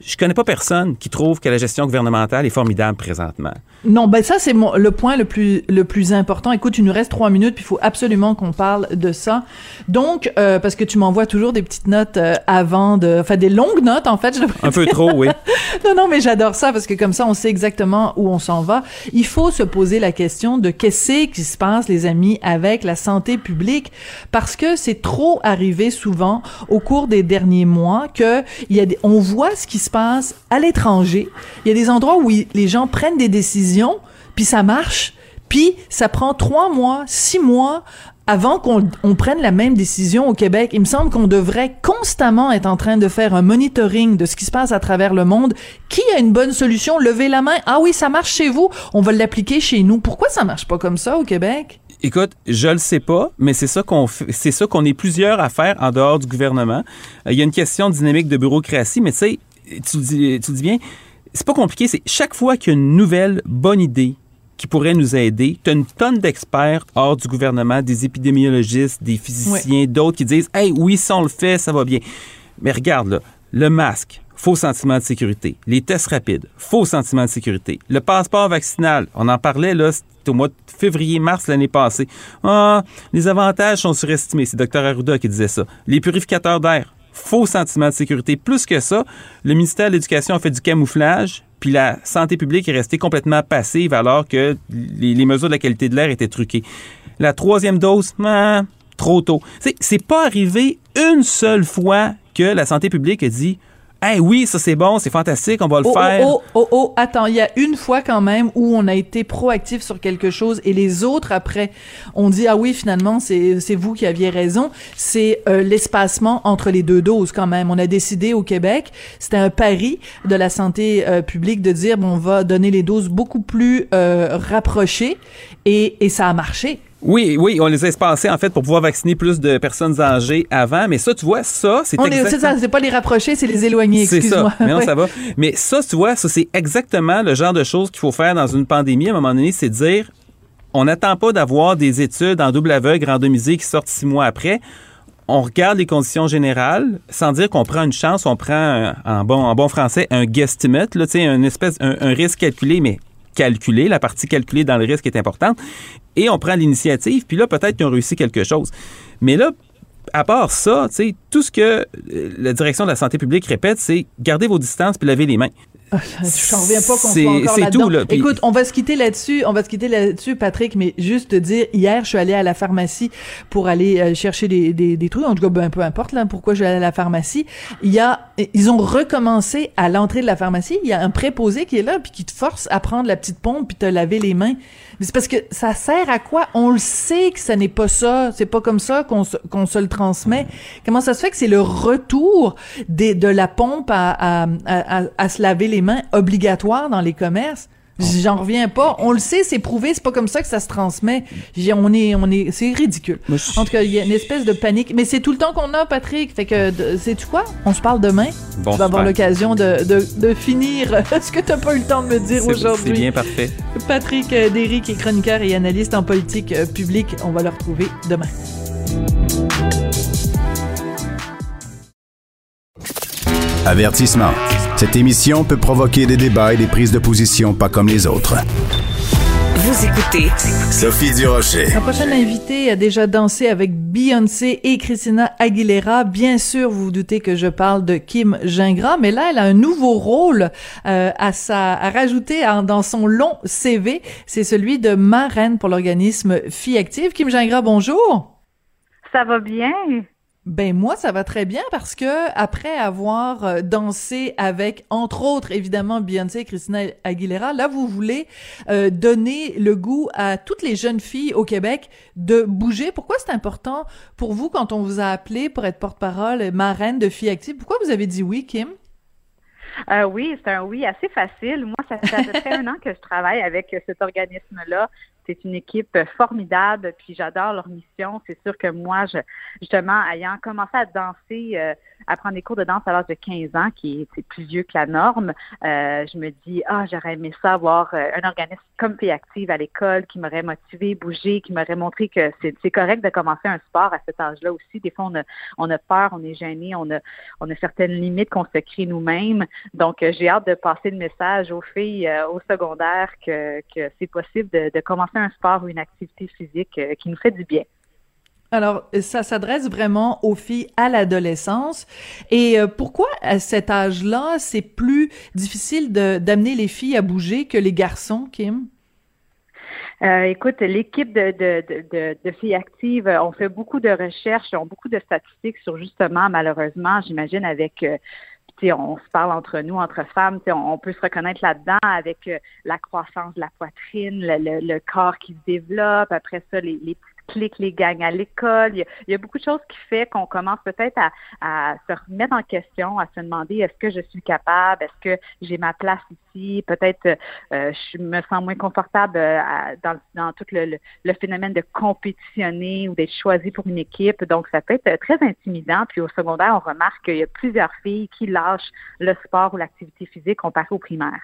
je connais pas personne qui trouve que la gestion gouvernementale est formidable présentement. Non, ben ça c'est le point le plus le plus important. Écoute, il nous reste trois minutes, puis il faut absolument qu'on parle de ça. Donc, euh, parce que tu m'envoies toujours des petites notes euh, avant de, enfin des longues notes en fait. je Un peu trop, oui. non, non, mais j'adore ça parce que comme ça, on sait exactement où on s'en va. Il faut se poser la question de qu'est-ce qui se passe, les amis, avec la santé publique, parce que c'est trop arrivé souvent au cours des derniers mois que il y a des, on voit ce qui se passe à l'étranger. Il y a des endroits où les gens prennent des décisions, puis ça marche, puis ça prend trois mois, six mois avant qu'on on prenne la même décision au Québec, il me semble qu'on devrait constamment être en train de faire un monitoring de ce qui se passe à travers le monde. Qui a une bonne solution? Levez la main. Ah oui, ça marche chez vous. On va l'appliquer chez nous. Pourquoi ça marche pas comme ça au Québec? Écoute, je le sais pas, mais c'est ça qu'on c'est ça qu'on est plusieurs à faire en dehors du gouvernement. Euh, Il y a une question dynamique de bureaucratie, mais tu sais, tu le dis, tu dis bien, c'est pas compliqué. C'est chaque fois qu'il y a une nouvelle bonne idée qui pourrait nous aider, tu as une tonne d'experts hors du gouvernement, des épidémiologistes, des physiciens, d'autres qui disent Hey, oui, si on le fait, ça va bien. Mais regarde, là, le masque, faux sentiment de sécurité. Les tests rapides, faux sentiment de sécurité. Le passeport vaccinal, on en parlait là, au mois de février-mars l'année passée. Ah, les avantages sont surestimés. C'est Dr Arruda qui disait ça. Les purificateurs d'air, faux sentiment de sécurité. Plus que ça, le ministère de l'Éducation a fait du camouflage, puis la santé publique est restée complètement passive alors que les, mesures de la qualité de l'air étaient truquées. La troisième dose, ah, trop tôt. C'est pas arrivé une seule fois que la santé publique a dit Hey, oui, ça c'est bon, c'est fantastique, on va le oh, oh faire. Oh, oh, oh, attends, il y a une fois quand même où on a été proactif sur quelque chose et les autres après, on dit ah oui, finalement c'est c'est vous qui aviez raison. C'est euh, l'espacement entre les deux doses quand même. On a décidé au Québec, c'était un pari de la santé euh, publique de dire bon, on va donner les doses beaucoup plus euh, rapprochées et et ça a marché. Oui, oui, on les a espacés en fait pour pouvoir vacciner plus de personnes âgées avant. Mais ça, tu vois, ça, c'est exactement... C'est pas les rapprocher, c'est les éloigner, excuse-moi. Mais non, ça va. Mais ça, tu vois, ça, c'est exactement le genre de choses qu'il faut faire dans une pandémie. À un moment donné, c'est dire, on n'attend pas d'avoir des études en double aveugle randomisées qui sortent six mois après on regarde les conditions générales sans dire qu'on prend une chance, on prend en bon, en bon français un guesstimate, là, un espèce un, un risque calculé, mais calculé, la partie calculée dans le risque est importante, et on prend l'initiative, puis là, peut-être qu'on réussit quelque chose. Mais là, à part ça, tout ce que euh, la direction de la santé publique répète, c'est gardez vos distances puis lavez les mains. Je n'en reviens pas qu'on soit encore là-dedans. Là, Écoute, on va se quitter là-dessus, on va se quitter là-dessus, Patrick, mais juste te dire, hier, je suis allée à la pharmacie pour aller euh, chercher des, des, des, trucs, en tout cas, ben, peu importe là, pourquoi je suis allée à la pharmacie. Il y a, ils ont recommencé à l'entrée de la pharmacie, il y a un préposé qui est là, puis qui te force à prendre la petite pompe puis te laver les mains. Mais c'est parce que ça sert à quoi? On le sait que ce n'est pas ça. C'est pas comme ça qu'on se, le transmet. Comment ça se fait que c'est le retour de la pompe à, à se laver les mains obligatoire dans les commerces? J'en reviens pas. On le sait, c'est prouvé, c'est pas comme ça que ça se transmet. On est, on est, c'est ridicule. En tout cas, il y a une espèce de panique. Mais c'est tout le temps qu'on a, Patrick. Fait que, sais-tu quoi? On se parle demain. Bon, tu vas avoir l'occasion de, de, de, finir ce que t'as pas eu le temps de me dire aujourd'hui? C'est bien parfait. Patrick euh, Derrick est chroniqueur et analyste en politique euh, publique. On va le retrouver demain. Avertissement. Cette émission peut provoquer des débats et des prises de position pas comme les autres. Vous écoutez Sophie Durocher. La prochaine invitée a déjà dansé avec Beyoncé et Christina Aguilera. Bien sûr, vous vous doutez que je parle de Kim Gingras, mais là, elle a un nouveau rôle euh, à, sa, à rajouter dans son long CV. C'est celui de marraine pour l'organisme Fille Active. Kim Gingras, bonjour. Ça va bien? Ben moi ça va très bien parce que après avoir euh, dansé avec entre autres évidemment Beyoncé et Christina Aguilera, là vous voulez euh, donner le goût à toutes les jeunes filles au Québec de bouger. Pourquoi c'est important pour vous quand on vous a appelé pour être porte-parole marraine de filles actives? Pourquoi vous avez dit oui, Kim? Euh, oui, c'est un oui assez facile. Moi, ça fait un an que je travaille avec cet organisme-là. C'est une équipe formidable, puis j'adore leur mission. C'est sûr que moi, je, justement, ayant commencé à danser, euh, à prendre des cours de danse à l'âge de 15 ans, qui est, plus vieux que la norme, euh, je me dis, ah, j'aurais aimé ça avoir euh, un organisme comme Fille Active à l'école qui m'aurait motivé, bougé, qui m'aurait montré que c'est correct de commencer un sport à cet âge-là aussi. Des fois, on a, on a peur, on est gêné, on a, on a certaines limites qu'on se crée nous-mêmes. Donc, j'ai hâte de passer le message aux filles au secondaire que, que c'est possible de, de commencer un sport ou une activité physique euh, qui nous fait du bien. Alors, ça s'adresse vraiment aux filles à l'adolescence. Et euh, pourquoi à cet âge-là, c'est plus difficile d'amener les filles à bouger que les garçons, Kim? Euh, écoute, l'équipe de, filles actives, on fait beaucoup de recherches, ont beaucoup de statistiques sur justement, malheureusement, j'imagine avec on se parle entre nous, entre femmes, on, peut se reconnaître là-dedans avec euh, la croissance de la poitrine, le, corps qui se développe, après ça, les, petites clique les gangs à l'école. Il, y a beaucoup de choses qui fait qu'on commence peut-être à, à, se remettre en question, à se demander est-ce que je suis capable, est-ce que j'ai ma place ici, peut-être euh, je me sens moins confortable euh, dans, dans, tout le, le, phénomène de compétitionner ou d'être choisi pour une équipe. Donc, ça peut être très intimidant. Puis au secondaire, on remarque qu'il y a plusieurs filles qui lâchent le sport ou l'activité physique comparé au primaire.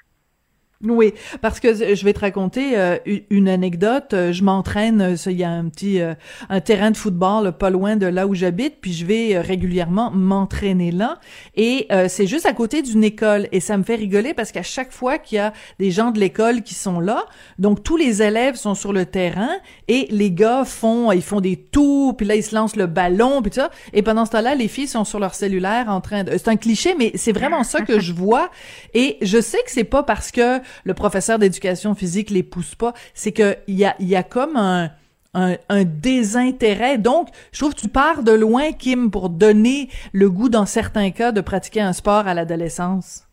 Oui, parce que je vais te raconter euh, une anecdote. Euh, je m'entraîne, euh, il y a un petit un terrain de football pas loin de là où j'habite, puis je vais régulièrement m'entraîner là. Et c'est juste à côté d'une école, et ça me fait rigoler parce qu'à chaque fois qu'il y a des gens de l'école qui sont là, donc tous les élèves sont sur le terrain et les gars font, ils font des tours, puis là ils se lancent le ballon, puis ça. Et pendant ce temps-là, les filles sont sur leur cellulaire en train de. C'est un cliché, mais c'est vraiment ça que je vois. Et je sais que c'est pas parce que le professeur d'éducation physique les pousse pas, c'est que il y a, y a comme un, un, un, désintérêt. Donc, je trouve que tu pars de loin, Kim, pour donner le goût, dans certains cas, de pratiquer un sport à l'adolescence.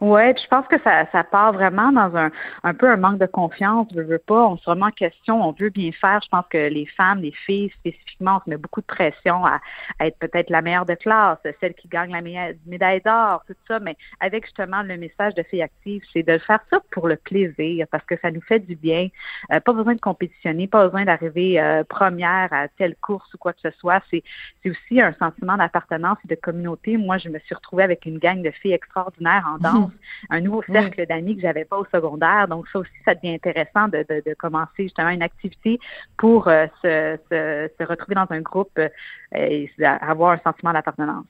Ouais, je pense que ça, ça part vraiment dans un, un peu un manque de confiance. Je veux pas, on se remet en question, on veut bien faire. Je pense que les femmes, les filles spécifiquement, on se met beaucoup de pression à, être peut-être la meilleure de classe, celle qui gagne la médaille d'or, tout ça. Mais avec justement le message de filles actives, c'est de faire ça pour le plaisir, parce que ça nous fait du bien. Euh, pas besoin de compétitionner, pas besoin d'arriver euh, première à telle course ou quoi que ce soit. C'est, c'est aussi un sentiment d'appartenance et de communauté. Moi, je me suis retrouvée avec une gang de filles extraordinaires en danse un nouveau cercle d'amis que j'avais pas au secondaire. Donc ça aussi, ça devient intéressant de, de, de commencer justement une activité pour euh, se, se, se, retrouver dans un groupe euh, et avoir un sentiment d'appartenance.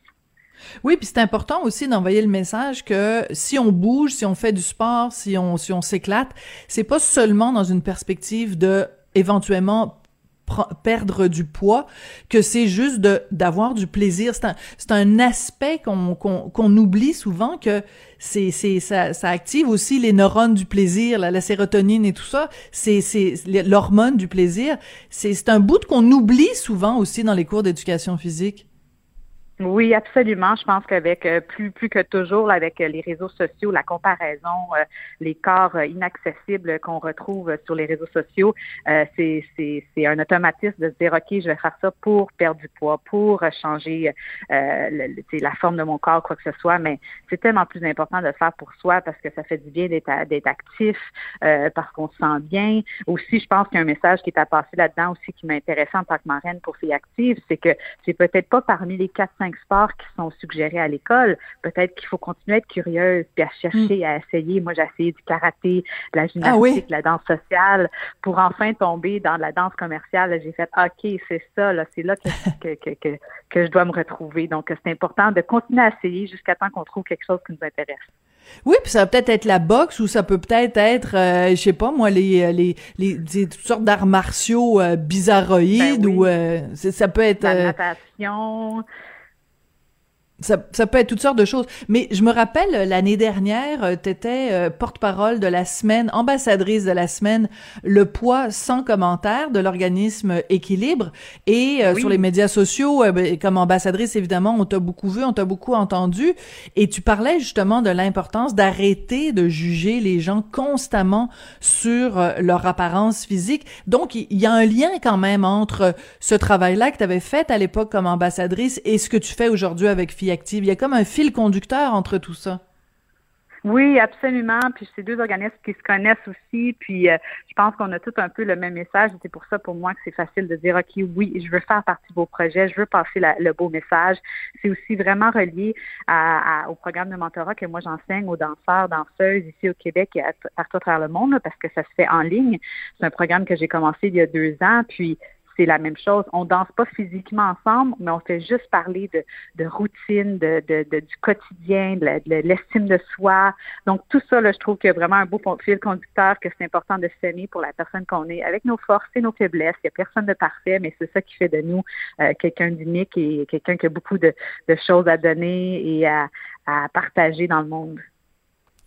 Oui, puis c'est important aussi d'envoyer le message que si on bouge, si on fait du sport, si on si on s'éclate, c'est pas seulement dans une perspective de éventuellement perdre du poids, que c'est juste de d'avoir du plaisir. C'est un, c'est un aspect qu'on qu'on qu'on oublie souvent que c'est c'est ça, ça active aussi les neurones du plaisir, la, la sérotonine et tout ça. C'est c'est l'hormone du plaisir. C'est c'est un bout qu'on oublie souvent aussi dans les cours d'éducation physique. Oui, absolument. Je pense qu'avec euh, plus plus que toujours, avec euh, les réseaux sociaux, la comparaison, euh, les corps inaccessibles qu'on retrouve sur les réseaux sociaux, c'est c'est un automatisme de se dire ok, je vais faire ça pour perdre du poids, pour changer la forme de mon corps, quoi que ce soit. Mais c'est tellement plus important de le faire pour soi parce que ça fait du bien d'être actif, parce qu'on se sent bien. Aussi, je pense qu'il y a un message qui est à passer là-dedans aussi qui m'intéresse en tant que marraine pour filles actives, c'est que c'est peut-être pas parmi les quatre sports qui sont suggérés à l'école. Peut-être qu'il faut continuer à être curieuse puis à chercher, mm. à essayer. Moi, j'ai essayé du karaté, de la ah gymnastique, de la danse sociale pour enfin tomber dans la danse commerciale. J'ai fait OK, c'est ça, là, c'est là que, que, que, que, je dois me retrouver. Donc, c'est important de continuer à essayer jusqu'à temps qu'on trouve quelque chose qui nous intéresse. Oui, puis ça va peut-être être la boxe ou ça peut peut-être être, euh, je sais pas moi, les les les, toutes sortes d'arts martiaux euh, bizarroïdes ben ou euh, ça peut être la natation. Ça, ça, peut être toutes sortes de choses. Mais je me rappelle, euh, l'année dernière, euh, tu étais euh, porte-parole de la semaine, ambassadrice de la semaine Le poids sans commentaire de l'organisme Équilibre. Et sur les médias sociaux, ben, comme ambassadrice, évidemment, on t'a beaucoup vu, on t'a beaucoup entendu. Et tu parlais justement de l'importance d'arrêter de juger les gens constamment sur leur apparence physique. Donc, il y, a un lien quand même entre ce travail-là que tu avais fait à l'époque comme ambassadrice et ce que tu fais aujourd'hui avec active. Il y a comme un fil conducteur entre tout ça. Oui, absolument. Puis c'est deux organismes qui se connaissent aussi. Puis euh, je pense qu'on a tous un peu le même message. C'est pour ça pour moi que c'est facile de dire OK, oui, je veux faire partie de vos projets, je veux passer le beau message. C'est aussi vraiment relié à, au programme de mentorat que moi j'enseigne aux danseurs, danseuses ici au Québec et partout à travers le monde parce que ça se fait en ligne. C'est un programme que j'ai commencé il y a deux ans. Puis c'est la même chose. On danse pas physiquement ensemble, mais on fait juste parler de, de routine, de, de, du quotidien, de l'estime de, soi. Donc tout ça, là, je trouve qu'il y a vraiment un beau fil conducteur que c'est important de s'aimer pour la personne qu'on est, avec nos forces et nos faiblesses. Il n'y a personne de parfait, mais c'est ça qui fait de nous euh, quelqu'un d'unique et quelqu'un qui a beaucoup de, de choses à donner et à, à partager dans le monde.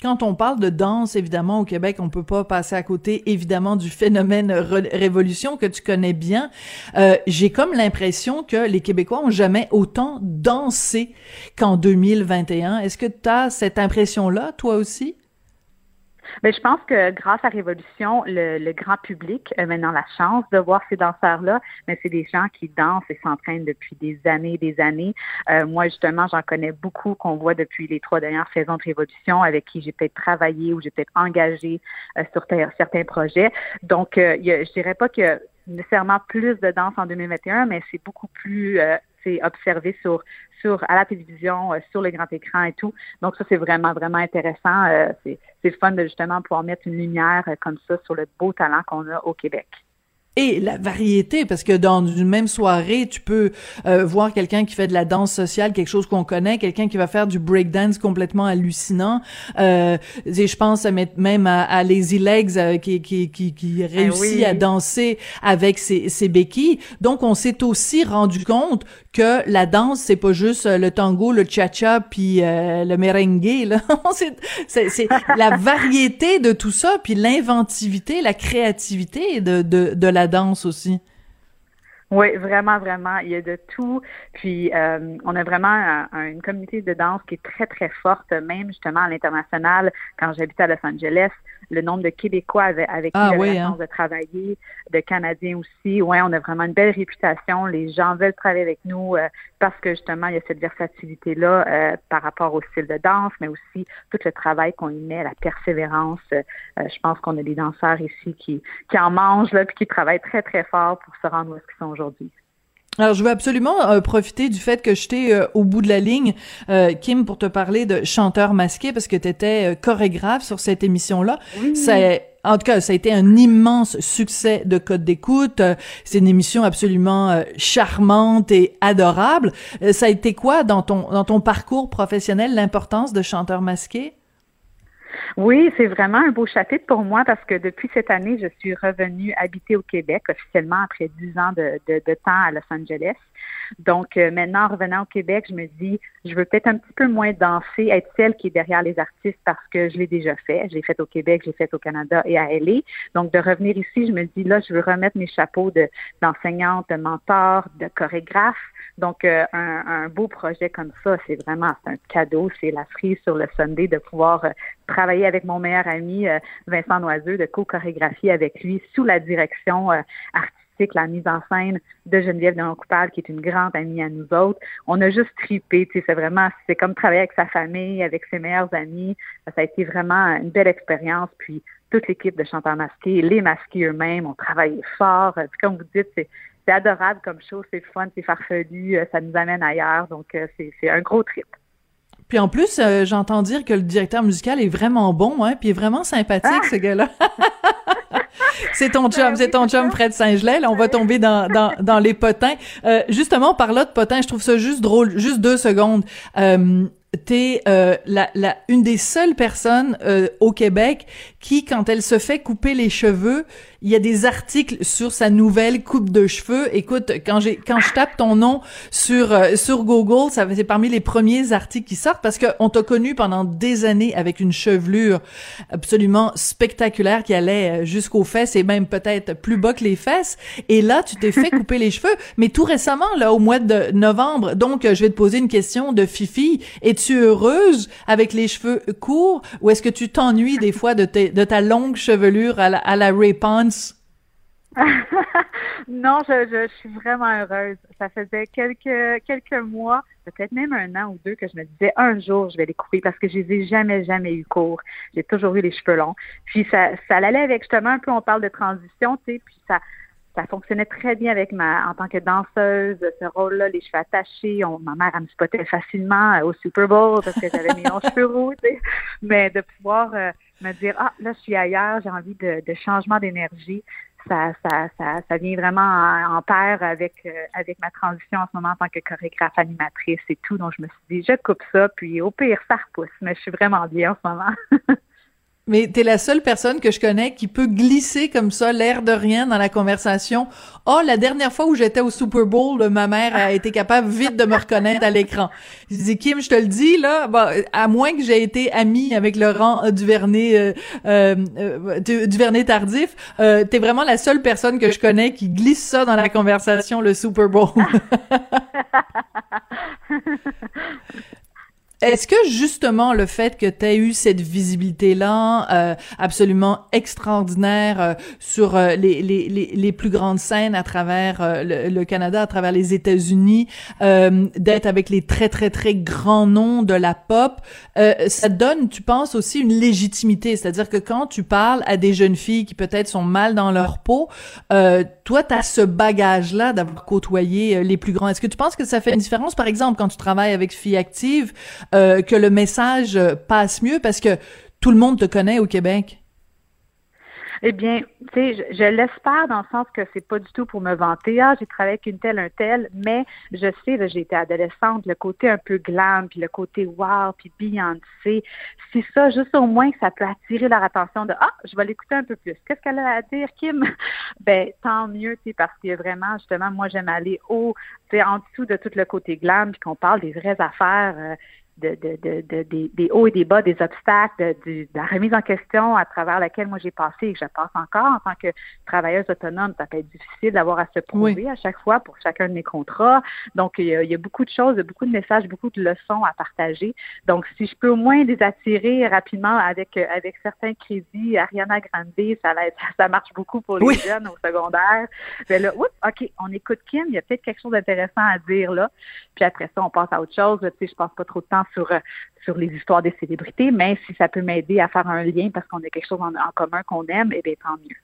Quand on parle de danse, évidemment, au Québec, on peut pas passer à côté, évidemment, du phénomène révolution que tu connais bien. Euh, J'ai comme l'impression que les Québécois ont jamais autant dansé qu'en 2021. Est-ce que tu as cette impression-là, toi aussi? Mais je pense que grâce à Révolution, le, grand public a maintenant la chance de voir ces danseurs-là, mais c'est des gens qui dansent et s'entraînent depuis des années et des années. Euh, moi, justement, j'en connais beaucoup qu'on voit depuis les trois dernières saisons de Révolution, avec qui j'ai peut-être travaillé ou j'ai peut-être engagé euh, sur certains projets. Donc, euh, je dirais pas que nécessairement plus de danse en 2021, mais c'est beaucoup plus c'est observé sur sur à la télévision, euh, sur le grand écran et tout. Donc ça, c'est vraiment, vraiment intéressant. Euh, c'est, c'est fun de justement pouvoir mettre une lumière euh, comme ça sur le beau talent qu'on a au Québec et la variété parce que dans une même soirée tu peux euh, voir quelqu'un qui fait de la danse sociale quelque chose qu'on connaît quelqu'un qui va faire du breakdance complètement hallucinant euh, et je pense même à, à Lazy Legs euh, qui, qui, qui, qui ah réussit à danser avec ses, ses béquilles donc on s'est aussi rendu compte que la danse c'est pas juste euh, le tango le cha-cha puis euh, le merengue là c'est la variété de tout ça puis l'inventivité la créativité de de, de la danse aussi. Oui, vraiment, vraiment. Il y a de tout. Puis, euh, on a vraiment une communauté de danse qui est très, très forte, même justement à l'international. Quand j'habitais à Los Angeles, le nombre de Québécois avec, avec qui ah j'ai la chance hein. de travailler, de Canadiens aussi. Ouais, on a vraiment une belle réputation. Les gens veulent travailler avec nous euh, parce que justement, il y a cette versatilité-là euh, par rapport au style de danse, mais aussi tout le travail qu'on y met, la persévérance. Euh, je pense qu'on a des danseurs ici qui, qui en mangent là, puis qui travaillent très, très fort pour se rendre où ils sont aujourd'hui. Alors, je veux absolument euh, profiter du fait que j'étais euh, au bout de la ligne, euh, Kim, pour te parler de chanteur masqué, parce que tu étais chorégraphe sur cette émission-là. en tout cas, ça a été un immense succès de code d'écoute. C'est une émission absolument charmante et adorable. ça a été quoi dans ton dans ton parcours professionnel l'importance de chanteur masqué? Oui, c'est vraiment un beau chapitre pour moi parce que depuis cette année, je suis revenue habiter au Québec officiellement après dix ans de, de, de temps à Los Angeles. Donc euh, maintenant, en revenant au Québec, je me dis, je veux peut-être un petit peu moins danser, être celle qui est derrière les artistes parce que je l'ai déjà fait. Je l'ai fait au Québec, je l'ai fait au Canada et à LA. Donc de revenir ici, je me dis, là, je veux remettre mes chapeaux de, d'enseignante, de mentor, de chorégraphe. Donc euh, un, un, beau projet comme ça, c'est vraiment un cadeau. C'est la frise sur le Sunday de pouvoir euh, travailler avec mon meilleur ami Vincent Noiseux, de co-chorégraphie avec lui sous la direction artistique la mise en scène de Geneviève de Coupable, qui est une grande amie à nous autres. On a juste tripé, tu sais, c'est vraiment, c'est comme travailler avec sa famille, avec ses meilleurs amis. Ça a été vraiment une belle expérience. Puis toute l'équipe de chanteurs masqués, les masqués eux-mêmes, ont travaillé fort. Puis comme vous dites, c'est c'est adorable comme chose, c'est fun, c'est farfelu, euh, ça nous amène ailleurs, donc euh, c'est un gros trip. Puis en plus, euh, j'entends dire que le directeur musical est vraiment bon, hein, puis est vraiment sympathique, ah! ce gars-là. c'est ton chum, ben c'est ton chum Fred Saint-Gelais. Là, on va tomber dans, dans, dans les potins. Euh, justement, par là de potins, je trouve ça juste drôle. Juste deux secondes. Euh, t'es euh, la, la, une des seules personnes euh, au Québec qui, quand elle se fait couper les cheveux, il y a des articles sur sa nouvelle coupe de cheveux. Écoute, quand j'ai quand je tape ton nom sur euh, sur Google, ça c'est parmi les premiers articles qui sortent parce que on t'a connu pendant des années avec une chevelure absolument spectaculaire qui allait euh, jusqu'aux fesses et même peut-être plus bas que les fesses. Et là, tu t'es fait couper les cheveux, mais tout récemment là au mois de novembre. Donc, je vais te poser une question de Fifi. Es-tu heureuse avec les cheveux courts ou est-ce que tu t'ennuies des fois de, de ta longue chevelure à la, à la Ray non, je, je, suis vraiment heureuse. Ça faisait quelques quelques mois, peut-être même un an ou deux, que je me disais un jour je vais les couper parce que je les ai jamais jamais eu courts. J'ai toujours eu les cheveux longs. Puis ça ça allait avec justement un peu on parle de transition, tu sais, puis ça ça fonctionnait très bien avec ma en tant que danseuse, ce rôle-là, les cheveux attachés. On, ma mère elle me spottait facilement euh, au Super Bowl parce que j'avais mes longs cheveux roux, tu sais. Mais de pouvoir euh, me dire ah là je suis ailleurs, j'ai envie de, de changement d'énergie ça, ça, ça, ça vient vraiment en, paire avec, euh, avec ma transition en ce moment en tant que chorégraphe animatrice et tout. Donc, je me suis dit, je coupe ça, puis au pire, ça repousse. Mais je suis vraiment bien en ce moment. Mais t'es la seule personne que je connais qui peut glisser comme ça, l'air de rien dans la conversation. Oh, la dernière fois où j'étais au Super Bowl, ma mère a été capable vite de me reconnaître à l'écran. Je dis Kim, je te le dis là, bah, à moins que j'ai été amie avec Laurent Duvernay, euh, euh, euh Duvernay tardif, euh, t'es vraiment la seule personne que je connais qui glisse ça dans la conversation, le Super Bowl. est-ce que justement le fait que tu eu cette visibilité-là euh, absolument extraordinaire euh, sur euh, les, les, les, plus grandes scènes à travers le, le, Canada, à travers les États-Unis, d'être avec les très très très grands noms de la pop, ça donne, tu penses aussi une légitimité, c'est-à-dire que quand tu parles à des jeunes filles qui peut-être sont mal dans leur peau, toi tu as ce bagage-là d'avoir côtoyé les plus grands. Est-ce que tu penses que ça fait une différence, par exemple, quand tu travailles avec Filles Actives? Euh, que le message passe mieux parce que tout le monde te connaît au Québec? Eh bien, tu sais, je, l'espère dans le sens que c'est pas du tout pour me vanter. Ah, j'ai travaillé avec une telle, un tel, mais je sais, j'ai été adolescente, le côté un peu glam, puis le côté wow, puis Beyoncé, c'est ça, juste au moins que ça peut attirer leur attention de Ah, je vais l'écouter un peu plus. Qu'est-ce qu'elle a à dire, Kim? ben, tant mieux, tu sais, parce que vraiment, justement, moi, j'aime aller haut, tu sais, en dessous de tout le côté glam, puis qu'on parle des vraies affaires. Euh, de, de, de, des, des hauts et des bas, des obstacles, de, la remise en question à travers laquelle moi j'ai passé et que je passe encore en tant que travailleuse autonome. Ça peut être difficile d'avoir à se prouver à chaque fois pour chacun de mes contrats. Donc, il y, a, il y, a, beaucoup de choses, beaucoup de messages, beaucoup de leçons à partager. Donc, si je peux au moins les attirer rapidement avec avec certains crédits, Ariana Grande, ça, ça marche beaucoup pour les jeunes au secondaire. Mais là, oups, OK, on écoute Kim, il y a peut-être quelque chose d'intéressant à dire là. Puis après ça, on passe à autre chose. Tu sais, je passe pas trop de temps sur, euh, sur les histoires des célébrités, mais si ça peut m'aider à faire un lien parce qu'on a quelque chose en, en commun qu'on aime, eh bien, tant mieux.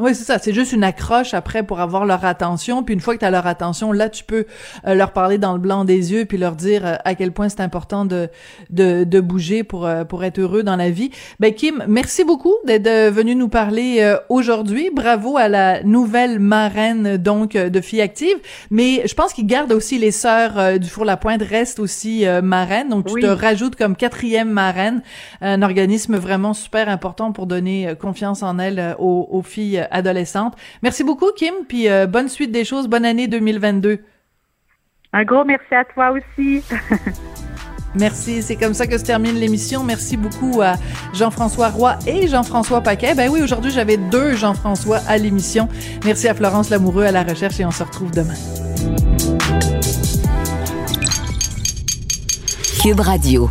Oui, c'est ça. C'est juste une accroche après pour avoir leur attention. Puis une fois que tu as leur attention, là, tu peux euh, leur parler dans le blanc des yeux puis leur dire euh, à quel point c'est important de, de, de bouger pour, euh, pour être heureux dans la vie. Ben, Kim, merci beaucoup d'être venu nous parler aujourd'hui. Bravo à la nouvelle marraine, donc, de Filles Actives. Mais je pense qu'ils gardent aussi les sœurs du Four-la-Pointe restent aussi marraines. Donc, tu te rajoutes comme quatrième marraine. Un organisme vraiment super important pour donner confiance en elles aux, aux filles adolescente. Merci beaucoup, Kim, puis euh, bonne suite des choses. Bonne année 2022. Un gros merci à toi aussi. Merci, c'est comme ça que se termine l'émission. Merci beaucoup à Jean-François Roy et Jean-François Paquet. Ben oui, aujourd'hui, j'avais deux Jean-François à l'émission. Merci à Florence Lamoureux à la recherche et on se retrouve demain. Cube Radio.